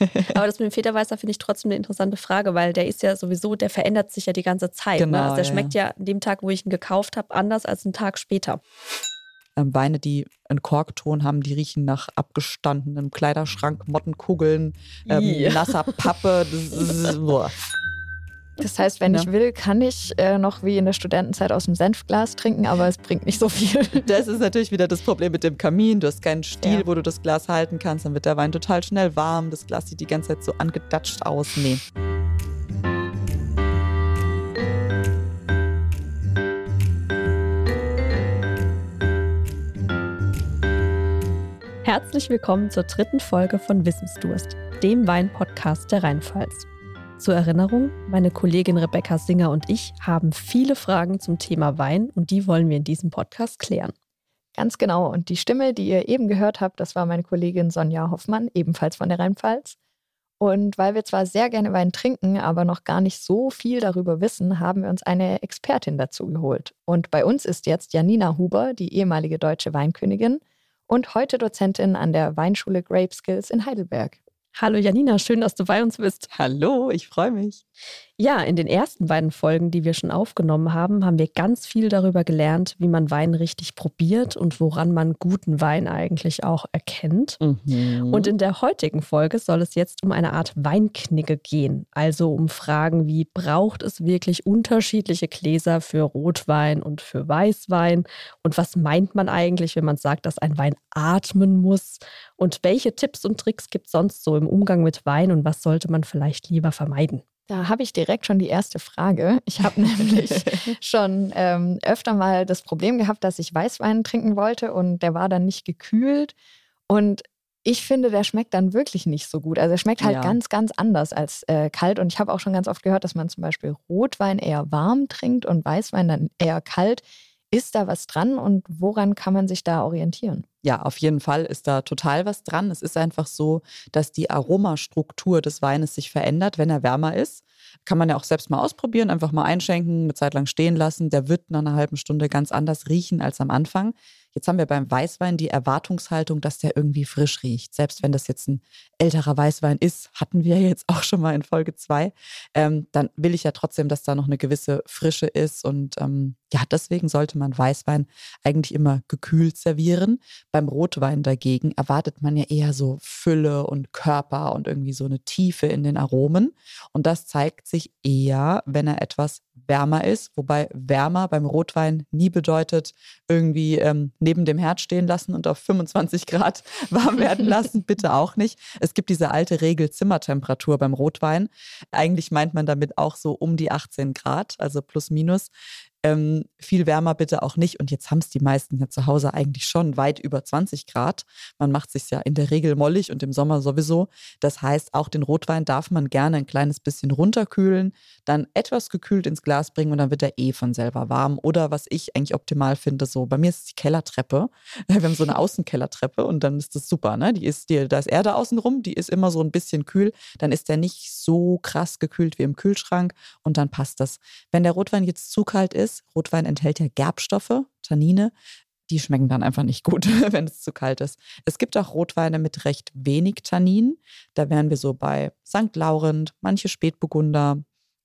Aber das mit dem Federweißer finde ich trotzdem eine interessante Frage, weil der ist ja sowieso, der verändert sich ja die ganze Zeit. Genau, ne? Also der ja, schmeckt ja an dem Tag, wo ich ihn gekauft habe, anders als einen Tag später. Ähm, Weine, die einen Korkton haben, die riechen nach abgestandenem Kleiderschrank, Mottenkugeln, ähm, nasser Pappe. Das ist, boah. Das heißt, wenn Ja. ich will, kann ich äh, noch wie in der Studentenzeit aus dem Senfglas trinken, aber es bringt nicht so viel. Das ist natürlich wieder das Problem mit dem Kamin. Du hast keinen Stiel, Ja. wo du das Glas halten kannst. Dann wird der Wein total schnell warm. Das Glas sieht die ganze Zeit so angedatscht aus. Nee. Herzlich willkommen zur dritten Folge von Wissensdurst, dem Wein-Podcast der Rheinpfalz. Zur Erinnerung, meine Kollegin Rebecca Singer und ich haben viele Fragen zum Thema Wein und die wollen wir in diesem Podcast klären. Ganz genau. Und die Stimme, die ihr eben gehört habt, das war meine Kollegin Sonja Hoffmann, ebenfalls von der Rheinpfalz. Und weil wir zwar sehr gerne Wein trinken, aber noch gar nicht so viel darüber wissen, haben wir uns eine Expertin dazu geholt. Und bei uns ist jetzt Janina Huber, die ehemalige deutsche Weinkönigin und heute Dozentin an der Weinschule Grape Skills in Heidelberg. Hallo Janina, schön, dass du bei uns bist. Hallo, ich freue mich. Ja, in den ersten beiden Folgen, die wir schon aufgenommen haben, haben wir ganz viel darüber gelernt, wie man Wein richtig probiert und woran man guten Wein eigentlich auch erkennt. Mhm. Und in der heutigen Folge soll es jetzt um eine Art Weinknigge gehen. Also um Fragen wie, braucht es wirklich unterschiedliche Gläser für Rotwein und für Weißwein? Und was meint man eigentlich, wenn man sagt, dass ein Wein atmen muss? Und welche Tipps und Tricks gibt es sonst so im Umgang mit Wein und was sollte man vielleicht lieber vermeiden? Da habe ich direkt schon die erste Frage. Ich habe nämlich schon ähm, öfter mal das Problem gehabt, dass ich Weißwein trinken wollte und der war dann nicht gekühlt. Und ich finde, der schmeckt dann wirklich nicht so gut. Also er schmeckt halt Ja. ganz, ganz anders als äh, kalt. Und ich habe auch schon ganz oft gehört, dass man zum Beispiel Rotwein eher warm trinkt und Weißwein dann eher kalt. Ist da was dran und woran kann man sich da orientieren? Ja, auf jeden Fall ist da total was dran. Es ist einfach so, dass die Aromastruktur des Weines sich verändert, wenn er wärmer ist. Kann man ja auch selbst mal ausprobieren, einfach mal einschenken, eine Zeit lang stehen lassen. Der wird nach einer halben Stunde ganz anders riechen als am Anfang. Jetzt haben wir beim Weißwein die Erwartungshaltung, dass der irgendwie frisch riecht. Selbst wenn das jetzt ein älterer Weißwein ist, hatten wir jetzt auch schon mal in Folge zwei, ähm, dann will ich ja trotzdem, dass da noch eine gewisse Frische ist. Und ähm, ja, deswegen sollte man Weißwein eigentlich immer gekühlt servieren. Beim Rotwein dagegen erwartet man ja eher so Fülle und Körper und irgendwie so eine Tiefe in den Aromen. Und das zeigt sich eher, wenn er etwas wärmer ist. Wobei wärmer beim Rotwein nie bedeutet, irgendwie ähm, neben dem Herd stehen lassen und auf 25 Grad warm werden lassen. Bitte auch nicht. Es gibt diese alte Regel Zimmertemperatur beim Rotwein. Eigentlich meint man damit auch so um die 18 Grad, also plus minus. Ähm, viel wärmer bitte auch nicht. Und jetzt haben es die meisten ja zu Hause eigentlich schon weit über 20 Grad. Man macht sich ja in der Regel mollig und im Sommer sowieso. Das heißt, auch den Rotwein darf man gerne ein kleines bisschen runterkühlen, dann etwas gekühlt ins Glas bringen und dann wird er eh von selber warm. Oder was ich eigentlich optimal finde, so bei mir ist es die Kellertreppe. Wir haben so eine Außenkellertreppe und dann ist das super. Ne? Die ist, die, da ist Erde außenrum, die ist immer so ein bisschen kühl. Dann ist der nicht so krass gekühlt wie im Kühlschrank und dann passt das. Wenn der Rotwein jetzt zu kalt ist, Rotwein enthält ja Gerbstoffe, Tannine, die schmecken dann einfach nicht gut, wenn es zu kalt ist. Es gibt auch Rotweine mit recht wenig Tannin. Da wären wir so bei St. Laurent, manche Spätburgunder.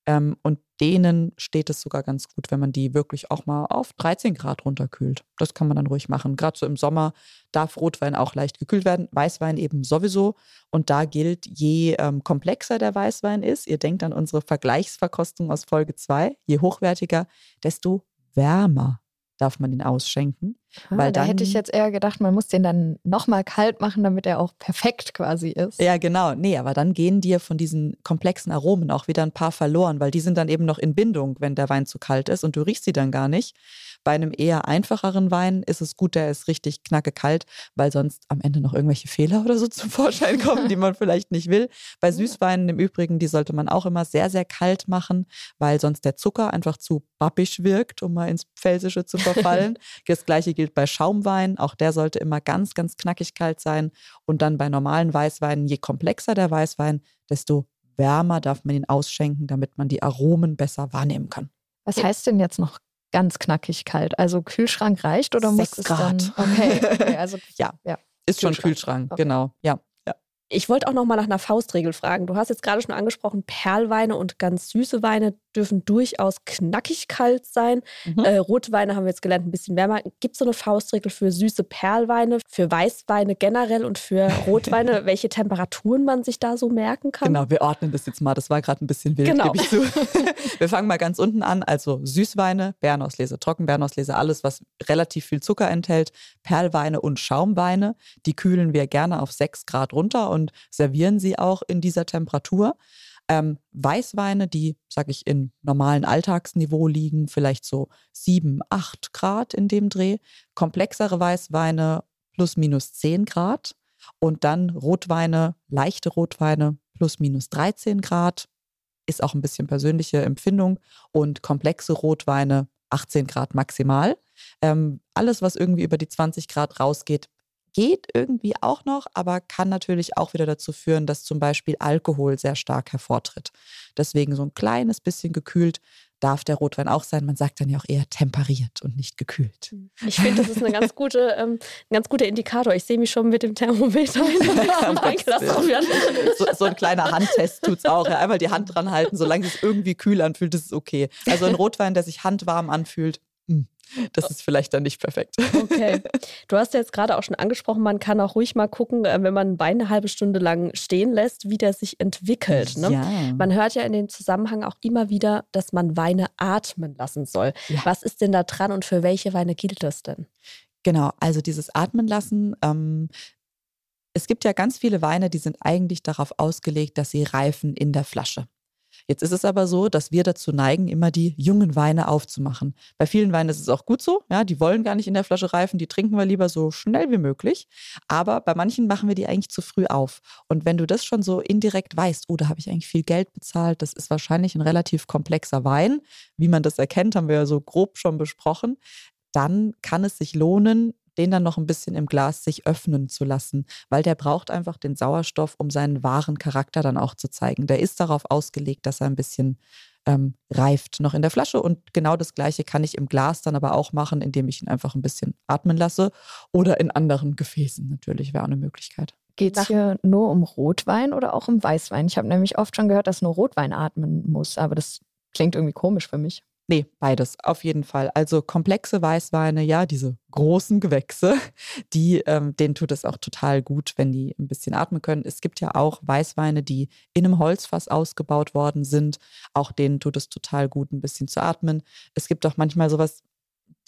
Ähm, und denen steht es sogar ganz gut, wenn man die wirklich auch mal auf 13 Grad runterkühlt. Das kann man dann ruhig machen. Gerade so im Sommer darf Rotwein auch leicht gekühlt werden, Weißwein eben sowieso. Und da gilt, je ähm, komplexer der Weißwein ist, ihr denkt an unsere Vergleichsverkostung aus Folge 2, je hochwertiger, desto wärmer darf man ihn ausschenken. Weil Ah, da hätte ich dann- jetzt eher gedacht, man muss den dann nochmal kalt machen, damit er auch perfekt quasi ist. Ja, genau. Nee, aber dann gehen dir von diesen komplexen Aromen auch wieder ein paar verloren, weil die sind dann eben noch in Bindung, wenn der Wein zu kalt ist und du riechst sie dann gar nicht. Bei einem eher einfacheren Wein ist es gut, der ist richtig knacke kalt, weil sonst am Ende noch irgendwelche Fehler oder so zum Vorschein kommen, die man vielleicht nicht will. Bei Süßweinen im Übrigen, die sollte man auch immer sehr, sehr kalt machen, weil sonst der Zucker einfach zu babbisch wirkt, um mal ins Pfälzische zu verfallen. Das gleiche gilt bei Schaumwein. Auch der sollte immer ganz, ganz knackig kalt sein. Und dann bei normalen Weißweinen, je komplexer der Weißwein, desto wärmer darf man ihn ausschenken, damit man die Aromen besser wahrnehmen kann. Was heißt denn jetzt noch ganz knackig kalt? Also Kühlschrank reicht oder muss Sechs es Grad. dann? Okay, okay also Ja. ja. Ist schon Kühlschrank. Kühlschrank, Okay. genau. Ja. Ich wollte auch noch mal nach einer Faustregel fragen. Du hast jetzt gerade schon angesprochen, Perlweine und ganz süße Weine dürfen durchaus knackig kalt sein. Mhm. Äh, Rotweine haben wir jetzt gelernt, ein bisschen wärmer. Gibt es so eine Faustregel für süße Perlweine, für Weißweine generell und für Rotweine, welche Temperaturen man sich da so merken kann? Genau, wir ordnen das jetzt mal. Das war gerade ein bisschen wild, genau. gebe ich zu. wir fangen mal ganz unten an. Also Süßweine, Bärenauslese, Trockenbärenauslese, alles, was relativ viel Zucker enthält, Perlweine und Schaumweine. Die kühlen wir gerne auf 6 Grad runter und servieren sie auch in dieser Temperatur. Ähm, Weißweine, die, sage ich, in normalen Alltagsniveau liegen, vielleicht so 7, 8 Grad in dem Dreh. Komplexere Weißweine plus minus 10 Grad. Und dann Rotweine, leichte Rotweine plus minus 13 Grad. Ist auch ein bisschen persönliche Empfindung. Und komplexe Rotweine 18 Grad maximal. Ähm, alles, was irgendwie über die 20 Grad rausgeht, geht irgendwie auch noch, aber kann natürlich auch wieder dazu führen, dass zum Beispiel Alkohol sehr stark hervortritt. Deswegen so ein kleines bisschen gekühlt darf der Rotwein auch sein. Man sagt dann ja auch eher temperiert und nicht gekühlt. Hm. Ich finde, das ist eine ganz gute, ähm, ein ganz guter Indikator. Ich sehe mich schon mit dem Thermometer so, so ein kleiner Handtest tut es auch. Ja, einmal die Hand dran halten, solange es irgendwie kühl anfühlt, ist es okay. Also ein Rotwein, der sich handwarm anfühlt. Das ist vielleicht dann nicht perfekt. Okay. Du hast ja jetzt gerade auch schon angesprochen, man kann auch ruhig mal gucken, äh, wenn man einen Wein eine halbe Stunde lang stehen lässt, wie der sich entwickelt. Ne? Ja. Man hört ja in dem Zusammenhang auch immer wieder, dass man Weine atmen lassen soll. Ja. Was ist denn da dran und für welche Weine gilt das denn? Genau, also dieses Atmen lassen. Ähm, es gibt ja ganz viele Weine, die sind eigentlich darauf ausgelegt, dass sie reifen in der Flasche. Jetzt ist es aber so, dass wir dazu neigen, immer die jungen Weine aufzumachen. Bei vielen Weinen ist es auch gut so, ja, die wollen gar nicht in der Flasche reifen, die trinken wir lieber so schnell wie möglich. Aber bei manchen machen wir die eigentlich zu früh auf. Und wenn du das schon so indirekt weißt, oh, da habe ich eigentlich viel Geld bezahlt, das ist wahrscheinlich ein relativ komplexer Wein, wie man das erkennt, haben wir ja so grob schon besprochen, dann kann es sich lohnen, den dann noch ein bisschen im Glas sich öffnen zu lassen, weil der braucht einfach den Sauerstoff, um seinen wahren Charakter dann auch zu zeigen. Der ist darauf ausgelegt, dass er ein bisschen ähm, reift noch in der Flasche und genau das gleiche kann ich im Glas dann aber auch machen, indem ich ihn einfach ein bisschen atmen lasse oder in anderen Gefäßen natürlich wäre auch eine Möglichkeit. Geht es hier nur um Rotwein oder auch um Weißwein? Ich habe nämlich oft schon gehört, dass nur Rotwein atmen muss, aber das klingt irgendwie komisch für mich. Nee, beides, auf jeden Fall. Also komplexe Weißweine, ja, diese großen Gewächse, die, ähm, denen tut es auch total gut, wenn die ein bisschen atmen können. Es gibt ja auch Weißweine, die in einem Holzfass ausgebaut worden sind. Auch denen tut es total gut, ein bisschen zu atmen. Es gibt auch manchmal sowas,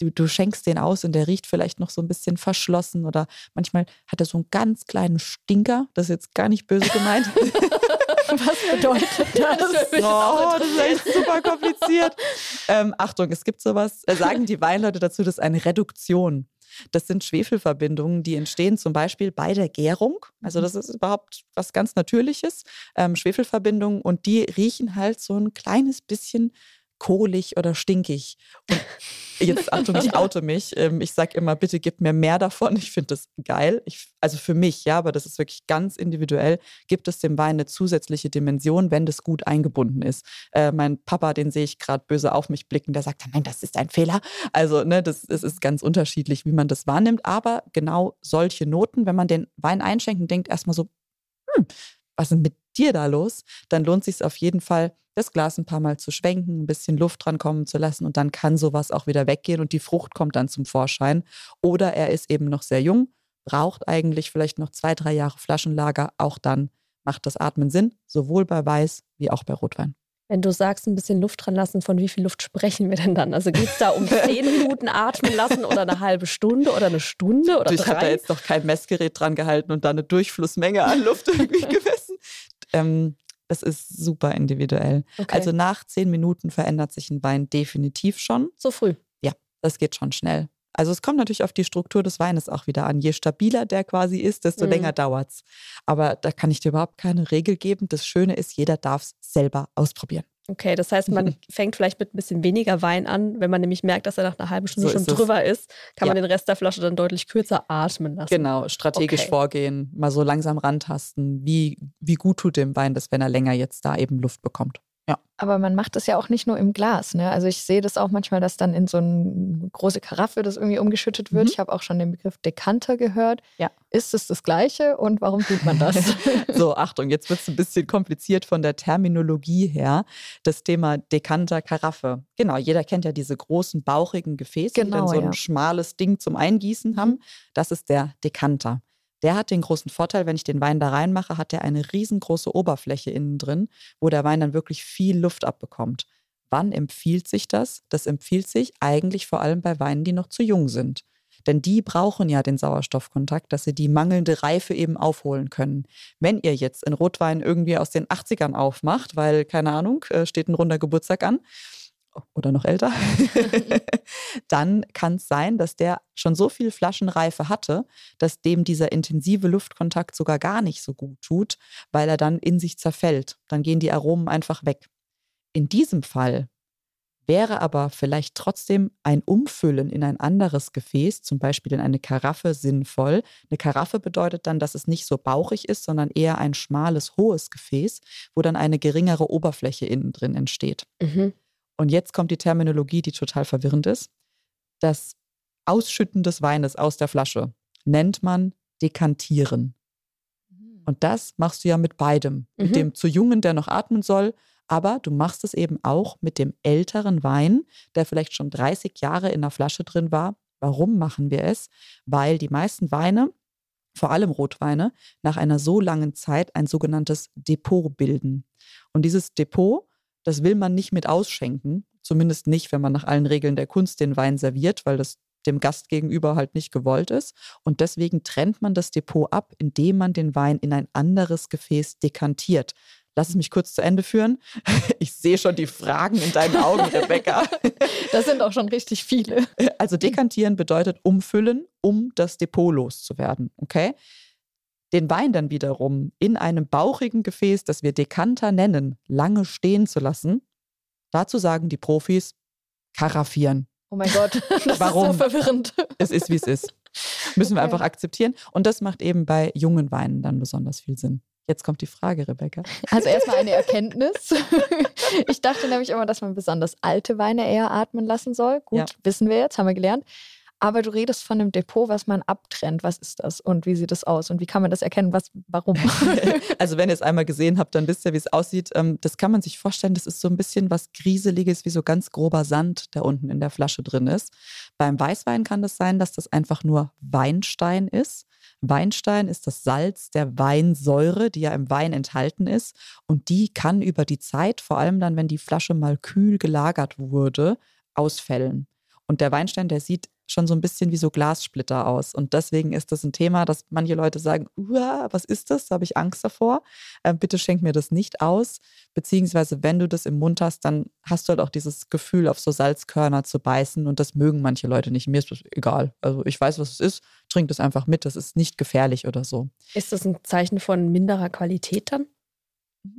du, du schenkst den aus und der riecht vielleicht noch so ein bisschen verschlossen oder manchmal hat er so einen ganz kleinen Stinker. Das ist jetzt gar nicht böse gemeint. Was bedeutet das? oh, das ist echt super kompliziert. Ähm, Achtung, es gibt sowas, äh, sagen die Weinleute dazu, das ist eine Reduktion. Das sind Schwefelverbindungen, die entstehen zum Beispiel bei der Gärung. Also das ist überhaupt was ganz Natürliches. Ähm, Schwefelverbindungen und die riechen halt so ein kleines bisschen kohlig oder stinkig. Und jetzt Achtung, ich oute mich. Ähm, ich sage immer, bitte gib mir mehr davon. Ich finde das geil. Ich, also für mich, ja, aber das ist wirklich ganz individuell. Gibt es dem Wein eine zusätzliche Dimension, wenn das gut eingebunden ist? Äh, mein Papa, den sehe ich gerade böse auf mich blicken, der sagt, nein, das ist ein Fehler. Also, ne, das, das ist ganz unterschiedlich, wie man das wahrnimmt. Aber genau solche Noten, wenn man den Wein einschenkt und denkt erstmal so, hm, was ist mit dir da los? Dann lohnt sich auf jeden Fall, das Glas ein paar Mal zu schwenken, ein bisschen Luft dran kommen zu lassen und dann kann sowas auch wieder weggehen und die Frucht kommt dann zum Vorschein. Oder er ist eben noch sehr jung, braucht eigentlich vielleicht noch zwei, drei Jahre Flaschenlager. Auch dann macht das Atmen Sinn, sowohl bei Weiß wie auch bei Rotwein. Wenn du sagst, ein bisschen Luft dran lassen, von wie viel Luft sprechen wir denn dann? Also geht es da um zehn Minuten atmen lassen oder eine halbe Stunde oder eine Stunde oder Ich habe da jetzt noch kein Messgerät dran gehalten und da eine Durchflussmenge an Luft irgendwie gemessen. Ähm, das ist super individuell. Okay. Also nach zehn Minuten verändert sich ein Wein definitiv schon. So früh? Ja, das geht schon schnell. Also es kommt natürlich auf die Struktur des Weines auch wieder an. Je stabiler der quasi ist, desto mhm. länger dauert es. Aber da kann ich dir überhaupt keine Regel geben. Das Schöne ist, jeder darf es selber ausprobieren. Okay, das heißt, man fängt vielleicht mit ein bisschen weniger Wein an. Wenn man nämlich merkt, dass er nach einer halben Stunde so schon drüber ist, kann ja. man den Rest der Flasche dann deutlich kürzer atmen lassen. Genau, strategisch okay. vorgehen, mal so langsam rantasten. Wie, wie gut tut dem Wein das, wenn er länger jetzt da eben Luft bekommt? Ja. Aber man macht das ja auch nicht nur im Glas. Ne? Also ich sehe das auch manchmal, dass dann in so eine große Karaffe das irgendwie umgeschüttet wird. Mhm. Ich habe auch schon den Begriff Dekanter gehört. Ja. Ist es das Gleiche und warum tut man das? so, Achtung, jetzt wird es ein bisschen kompliziert von der Terminologie her. Das Thema Dekanter, Karaffe. Genau, jeder kennt ja diese großen, bauchigen Gefäße, genau, die dann so ein ja. schmales Ding zum Eingießen haben. Mhm. Das ist der Dekanter. Der hat den großen Vorteil, wenn ich den Wein da reinmache, hat er eine riesengroße Oberfläche innen drin, wo der Wein dann wirklich viel Luft abbekommt. Wann empfiehlt sich das? Das empfiehlt sich eigentlich vor allem bei Weinen, die noch zu jung sind. Denn die brauchen ja den Sauerstoffkontakt, dass sie die mangelnde Reife eben aufholen können. Wenn ihr jetzt einen Rotwein irgendwie aus den 80ern aufmacht, weil, keine Ahnung, äh, steht ein runder Geburtstag an, oder noch älter, dann kann es sein, dass der schon so viel Flaschenreife hatte, dass dem dieser intensive Luftkontakt sogar gar nicht so gut tut, weil er dann in sich zerfällt. Dann gehen die Aromen einfach weg. In diesem Fall wäre aber vielleicht trotzdem ein Umfüllen in ein anderes Gefäß, zum Beispiel in eine Karaffe, sinnvoll. Eine Karaffe bedeutet dann, dass es nicht so bauchig ist, sondern eher ein schmales, hohes Gefäß, wo dann eine geringere Oberfläche innen drin entsteht. Mhm. Und jetzt kommt die Terminologie, die total verwirrend ist. Das Ausschütten des Weines aus der Flasche nennt man Dekantieren. Mhm. Und das machst du ja mit beidem. Mhm. Mit dem zu Jungen, der noch atmen soll, aber du machst es eben auch mit dem älteren Wein, der vielleicht schon 30 Jahre in der Flasche drin war. Warum machen wir es? Weil die meisten Weine, vor allem Rotweine, nach einer so langen Zeit ein sogenanntes Depot bilden. Und dieses Depot das will man nicht mit ausschenken, zumindest nicht, wenn man nach allen Regeln der Kunst den Wein serviert, weil das dem Gast gegenüber halt nicht gewollt ist. Und deswegen trennt man das Depot ab, indem man den Wein in ein anderes Gefäß dekantiert. Lass es mich kurz zu Ende führen. Ich sehe schon die Fragen in deinen Augen, Rebecca. Das sind auch schon richtig viele. Also dekantieren bedeutet umfüllen, um das Depot loszuwerden. Okay? Den Wein dann wiederum in einem bauchigen Gefäß, das wir Dekanter nennen, lange stehen zu lassen, dazu sagen die Profis, karaffieren. Oh mein Gott, das Warum? ist so verwirrend. Es ist, wie es ist. Müssen okay. wir einfach akzeptieren. Und das macht eben bei jungen Weinen dann besonders viel Sinn. Jetzt kommt die Frage, Rebecca. Also erstmal eine Erkenntnis. Ich dachte nämlich immer, dass man besonders alte Weine eher atmen lassen soll. Gut, ja. wissen wir jetzt, haben wir gelernt. Aber du redest von einem Depot, was man abtrennt. Was ist das und wie sieht es aus und wie kann man das erkennen? Was, warum? also wenn ihr es einmal gesehen habt, dann wisst ihr, wie es aussieht. Ähm, das kann man sich vorstellen. Das ist so ein bisschen was Grieseliges, wie so ganz grober Sand, der unten in der Flasche drin ist. Beim Weißwein kann das sein, dass das einfach nur Weinstein ist. Weinstein ist das Salz der Weinsäure, die ja im Wein enthalten ist. Und die kann über die Zeit, vor allem dann, wenn die Flasche mal kühl gelagert wurde, ausfällen. Und der Weinstein, der sieht schon so ein bisschen wie so Glassplitter aus. Und deswegen ist das ein Thema, dass manche Leute sagen, was ist das? Da habe ich Angst davor. Äh, bitte schenk mir das nicht aus. Beziehungsweise, wenn du das im Mund hast, dann hast du halt auch dieses Gefühl, auf so Salzkörner zu beißen. Und das mögen manche Leute nicht. Mir ist das egal. Also ich weiß, was es ist. Trink das einfach mit. Das ist nicht gefährlich oder so. Ist das ein Zeichen von minderer Qualität dann?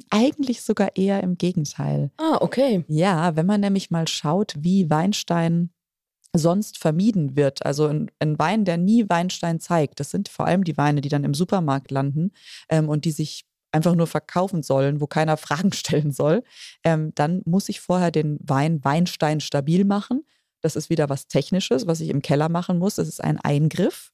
Eigentlich sogar eher im Gegenteil. Ah, okay. Ja, wenn man nämlich mal schaut, wie Weinstein sonst vermieden wird. Also ein, ein, Wein, der nie Weinstein zeigt, das sind vor allem die Weine, die dann im Supermarkt landen ähm, und die sich einfach nur verkaufen sollen, wo keiner Fragen stellen soll, ähm, dann muss ich vorher den Wein Weinstein stabil machen. Das ist wieder was Technisches, was ich im Keller machen muss. Das ist ein Eingriff.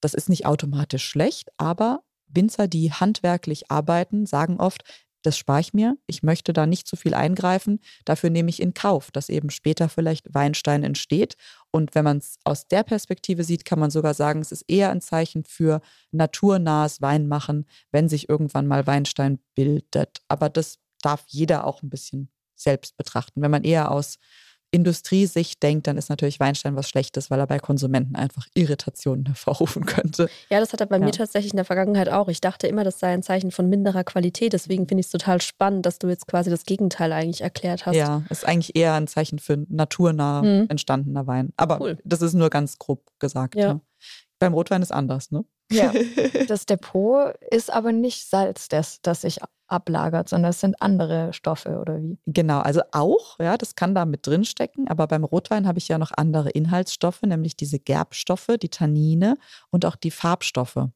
Das ist nicht automatisch schlecht, aber Winzer, die handwerklich arbeiten, sagen oft, das spare ich mir. Ich möchte da nicht zu viel eingreifen. Dafür nehme ich in Kauf, dass eben später vielleicht Weinstein entsteht. Und wenn man es aus der Perspektive sieht, kann man sogar sagen, es ist eher ein Zeichen für naturnahes Weinmachen, wenn sich irgendwann mal Weinstein bildet. Aber das darf jeder auch ein bisschen selbst betrachten. Wenn man eher aus Industriesicht denkt, dann ist natürlich Weinstein was Schlechtes, weil er bei Konsumenten einfach Irritationen hervorrufen könnte. Ja, das hat er bei ja. mir tatsächlich in der Vergangenheit auch. Ich dachte immer, das sei ein Zeichen von minderer Qualität. Deswegen finde ich es total spannend, dass du jetzt quasi das Gegenteil eigentlich erklärt hast. Ja, ist eigentlich eher ein Zeichen für naturnah hm. entstandener Wein. Aber cool. das ist nur ganz grob gesagt. Ja. Ne? Beim Rotwein ist anders, ne? Ja. Das Depot ist aber nicht Salz, das, das sich ablagert, sondern es sind andere Stoffe oder wie? Genau, also auch, ja, das kann da mit drin stecken, aber beim Rotwein habe ich ja noch andere Inhaltsstoffe, nämlich diese Gerbstoffe, die Tannine und auch die Farbstoffe.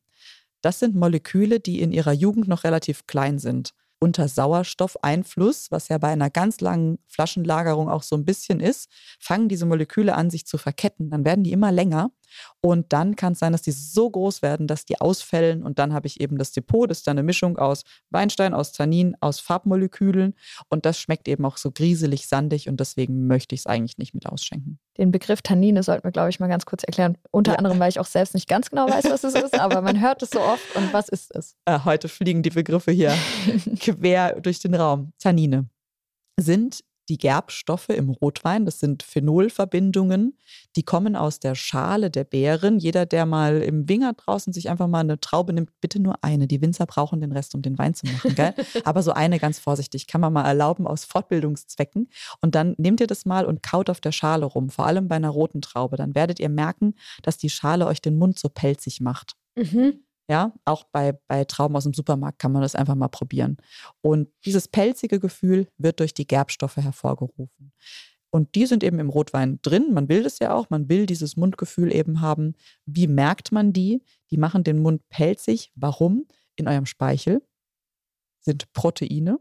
Das sind Moleküle, die in ihrer Jugend noch relativ klein sind. unter Sauerstoffeinfluss, was ja bei einer ganz langen Flaschenlagerung auch so ein bisschen ist, fangen diese Moleküle an, sich zu verketten. Dann werden die immer länger und dann kann es sein, dass die so groß werden, dass die ausfällen. Und dann habe ich eben das Depot. Das ist dann eine Mischung aus Weinstein, aus Tannin, aus Farbmolekülen. Und das schmeckt eben auch so grieselig, sandig. Und deswegen möchte ich es eigentlich nicht mit ausschenken. Den Begriff Tannine sollten wir, glaube ich, mal ganz kurz erklären. Unter ja. anderem, weil ich auch selbst nicht ganz genau weiß, was es ist. Aber man hört es so oft. Und was ist es? Äh, heute fliegen die Begriffe hier quer durch den Raum. Tannine sind die Gerbstoffe im Rotwein. Das sind Phenolverbindungen, die kommen aus der Schale der Beeren. Jeder, der mal im Winger draußen sich einfach mal eine Traube nimmt, bitte nur eine. Die Winzer brauchen den Rest, um den Wein zu machen. Gell? Aber so eine ganz vorsichtig kann man mal erlauben aus Fortbildungszwecken. Und dann nehmt ihr das mal und kaut auf der Schale rum, vor allem bei einer roten Traube. Dann werdet ihr merken, dass die Schale euch den Mund so pelzig macht. Mhm. Ja, auch bei, bei Trauben aus dem Supermarkt kann man das einfach mal probieren. Und dieses pelzige Gefühl wird durch die Gerbstoffe hervorgerufen. Und die sind eben im Rotwein drin. Man will das ja auch. Man will dieses Mundgefühl eben haben. Wie merkt man die? Die machen den Mund pelzig. Warum? In eurem Speichel sind Proteine.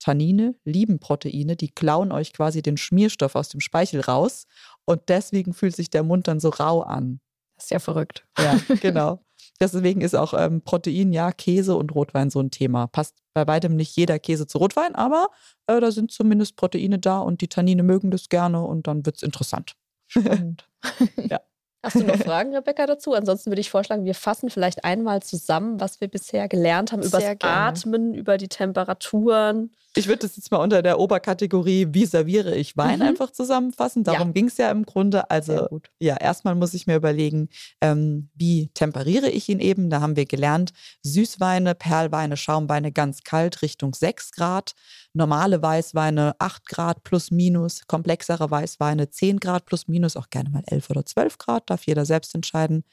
Tannine lieben Proteine. Die klauen euch quasi den Schmierstoff aus dem Speichel raus. Und deswegen fühlt sich der Mund dann so rau an. Das ist ja verrückt. Ja, genau. Deswegen ist auch ähm, Protein, ja, Käse und Rotwein so ein Thema. Passt bei weitem nicht jeder Käse zu Rotwein, aber äh, da sind zumindest Proteine da und die Tannine mögen das gerne und dann wird es interessant. Spannend. ja. Hast du noch Fragen, Rebecca, dazu? Ansonsten würde ich vorschlagen, wir fassen vielleicht einmal zusammen, was wir bisher gelernt haben über das Atmen, über die Temperaturen. Ich würde das jetzt mal unter der Oberkategorie, wie serviere ich Wein, mhm. einfach zusammenfassen. Darum ja. ging es ja im Grunde. Also, ja, erstmal muss ich mir überlegen, ähm, wie temperiere ich ihn eben. Da haben wir gelernt, Süßweine, Perlweine, Schaumweine ganz kalt Richtung 6 Grad normale Weißweine 8 Grad plus minus, komplexere Weißweine 10 Grad plus minus, auch gerne mal 11 oder 12 Grad, darf jeder selbst entscheiden.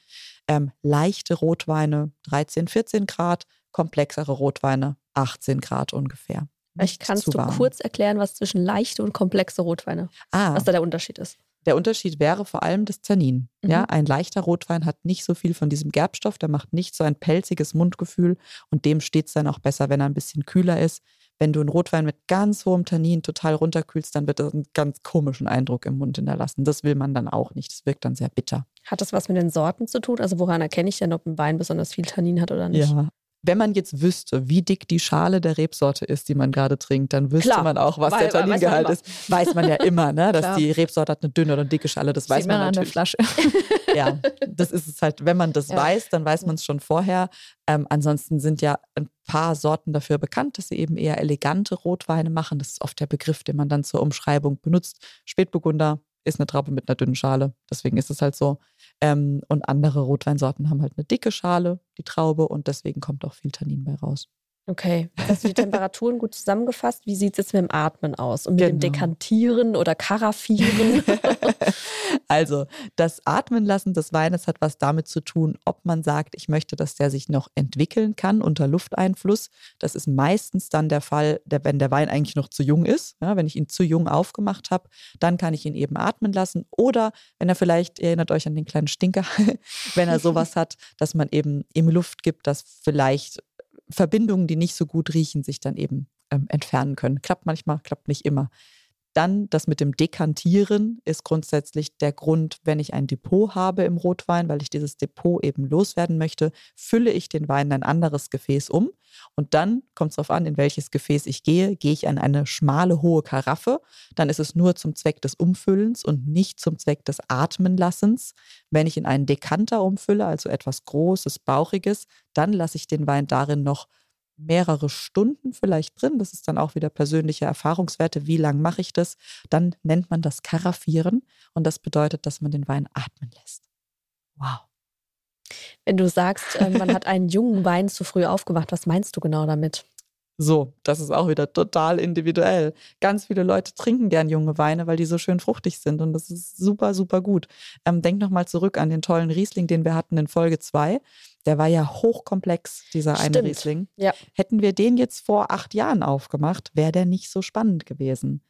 Ähm, leichte Rotweine 13, 14 Grad, komplexere Rotweine 18 Grad ungefähr. Vielleicht kannst du warm. kurz erklären, was zwischen leichte und komplexe Rotweine, ah, was da der Unterschied ist. Der Unterschied wäre vor allem das Tannin. Mhm. Ja, ein leichter Rotwein hat nicht so viel von diesem Gerbstoff, der macht nicht so ein pelziges Mundgefühl und dem steht es dann auch besser, wenn er ein bisschen kühler ist. Wenn du einen Rotwein mit ganz hohem Tannin total runterkühlst, dann wird das einen ganz komischen Eindruck im Mund hinterlassen. Das will man dann auch nicht. Das wirkt dann sehr bitter. Hat das was mit den Sorten zu tun? Also woran erkenne ich denn, ob ein Wein besonders viel Tannin hat oder nicht? Ja, wenn man jetzt wüsste, wie dick die Schale der Rebsorte ist, die man gerade trinkt, dann wüsste Klar, man auch, was weil, der Tanningehalt ist. Weiß man ja immer, ne? dass Klar. die Rebsorte hat eine dünne oder eine dicke Schale. Das Sieht weiß man, man natürlich. Flasche. ja, das ist es halt. Wenn man das ja. weiß, dann weiß man es schon vorher. Ähm, ansonsten sind ja ein paar Sorten dafür bekannt, dass sie eben eher elegante Rotweine machen. Das ist oft der Begriff, den man dann zur Umschreibung benutzt. Spätburgunder, ist eine Traube mit einer dünnen Schale. Deswegen ist es halt so. Ähm, und andere Rotweinsorten haben halt eine dicke Schale, die Traube, und deswegen kommt auch viel Tannin bei raus. Okay, hast du die Temperaturen gut zusammengefasst? Wie sieht es jetzt mit dem Atmen aus und mit genau. dem Dekantieren oder Karaffieren? also, das Atmen lassen des Weines hat was damit zu tun, ob man sagt, ich möchte, dass der sich noch entwickeln kann unter Lufteinfluss. Das ist meistens dann der Fall, wenn der Wein eigentlich noch zu jung ist. Ja, wenn ich ihn zu jung aufgemacht habe, dann kann ich ihn eben atmen lassen. Oder wenn er vielleicht, ihr erinnert euch an den kleinen Stinker, wenn er sowas hat, dass man eben ihm Luft gibt, dass vielleicht Verbindungen, die nicht so gut riechen, sich dann eben ähm, entfernen können. Klappt manchmal, klappt nicht immer. Dann das mit dem Dekantieren ist grundsätzlich der Grund, wenn ich ein Depot habe im Rotwein, weil ich dieses Depot eben loswerden möchte, fülle ich den Wein in ein anderes Gefäß um. Und dann kommt es darauf an, in welches Gefäß ich gehe. Gehe ich an eine schmale, hohe Karaffe, dann ist es nur zum Zweck des Umfüllens und nicht zum Zweck des Atmenlassens. Wenn ich in einen Dekanter umfülle, also etwas Großes, Bauchiges, dann lasse ich den Wein darin noch mehrere Stunden vielleicht drin. Das ist dann auch wieder persönliche Erfahrungswerte. Wie lange mache ich das? Dann nennt man das Karaffieren und das bedeutet, dass man den Wein atmen lässt. Wow. Wenn du sagst, äh, man hat einen jungen Wein zu früh aufgemacht, was meinst du genau damit? So, das ist auch wieder total individuell. Ganz viele Leute trinken gern junge Weine, weil die so schön fruchtig sind und das ist super, super gut. Ähm, denk nochmal zurück an den tollen Riesling, den wir hatten in Folge 2. Der war ja hochkomplex, dieser Stimmt. eine Riesling. Ja. Hätten wir den jetzt vor acht Jahren aufgemacht, wäre der nicht so spannend gewesen.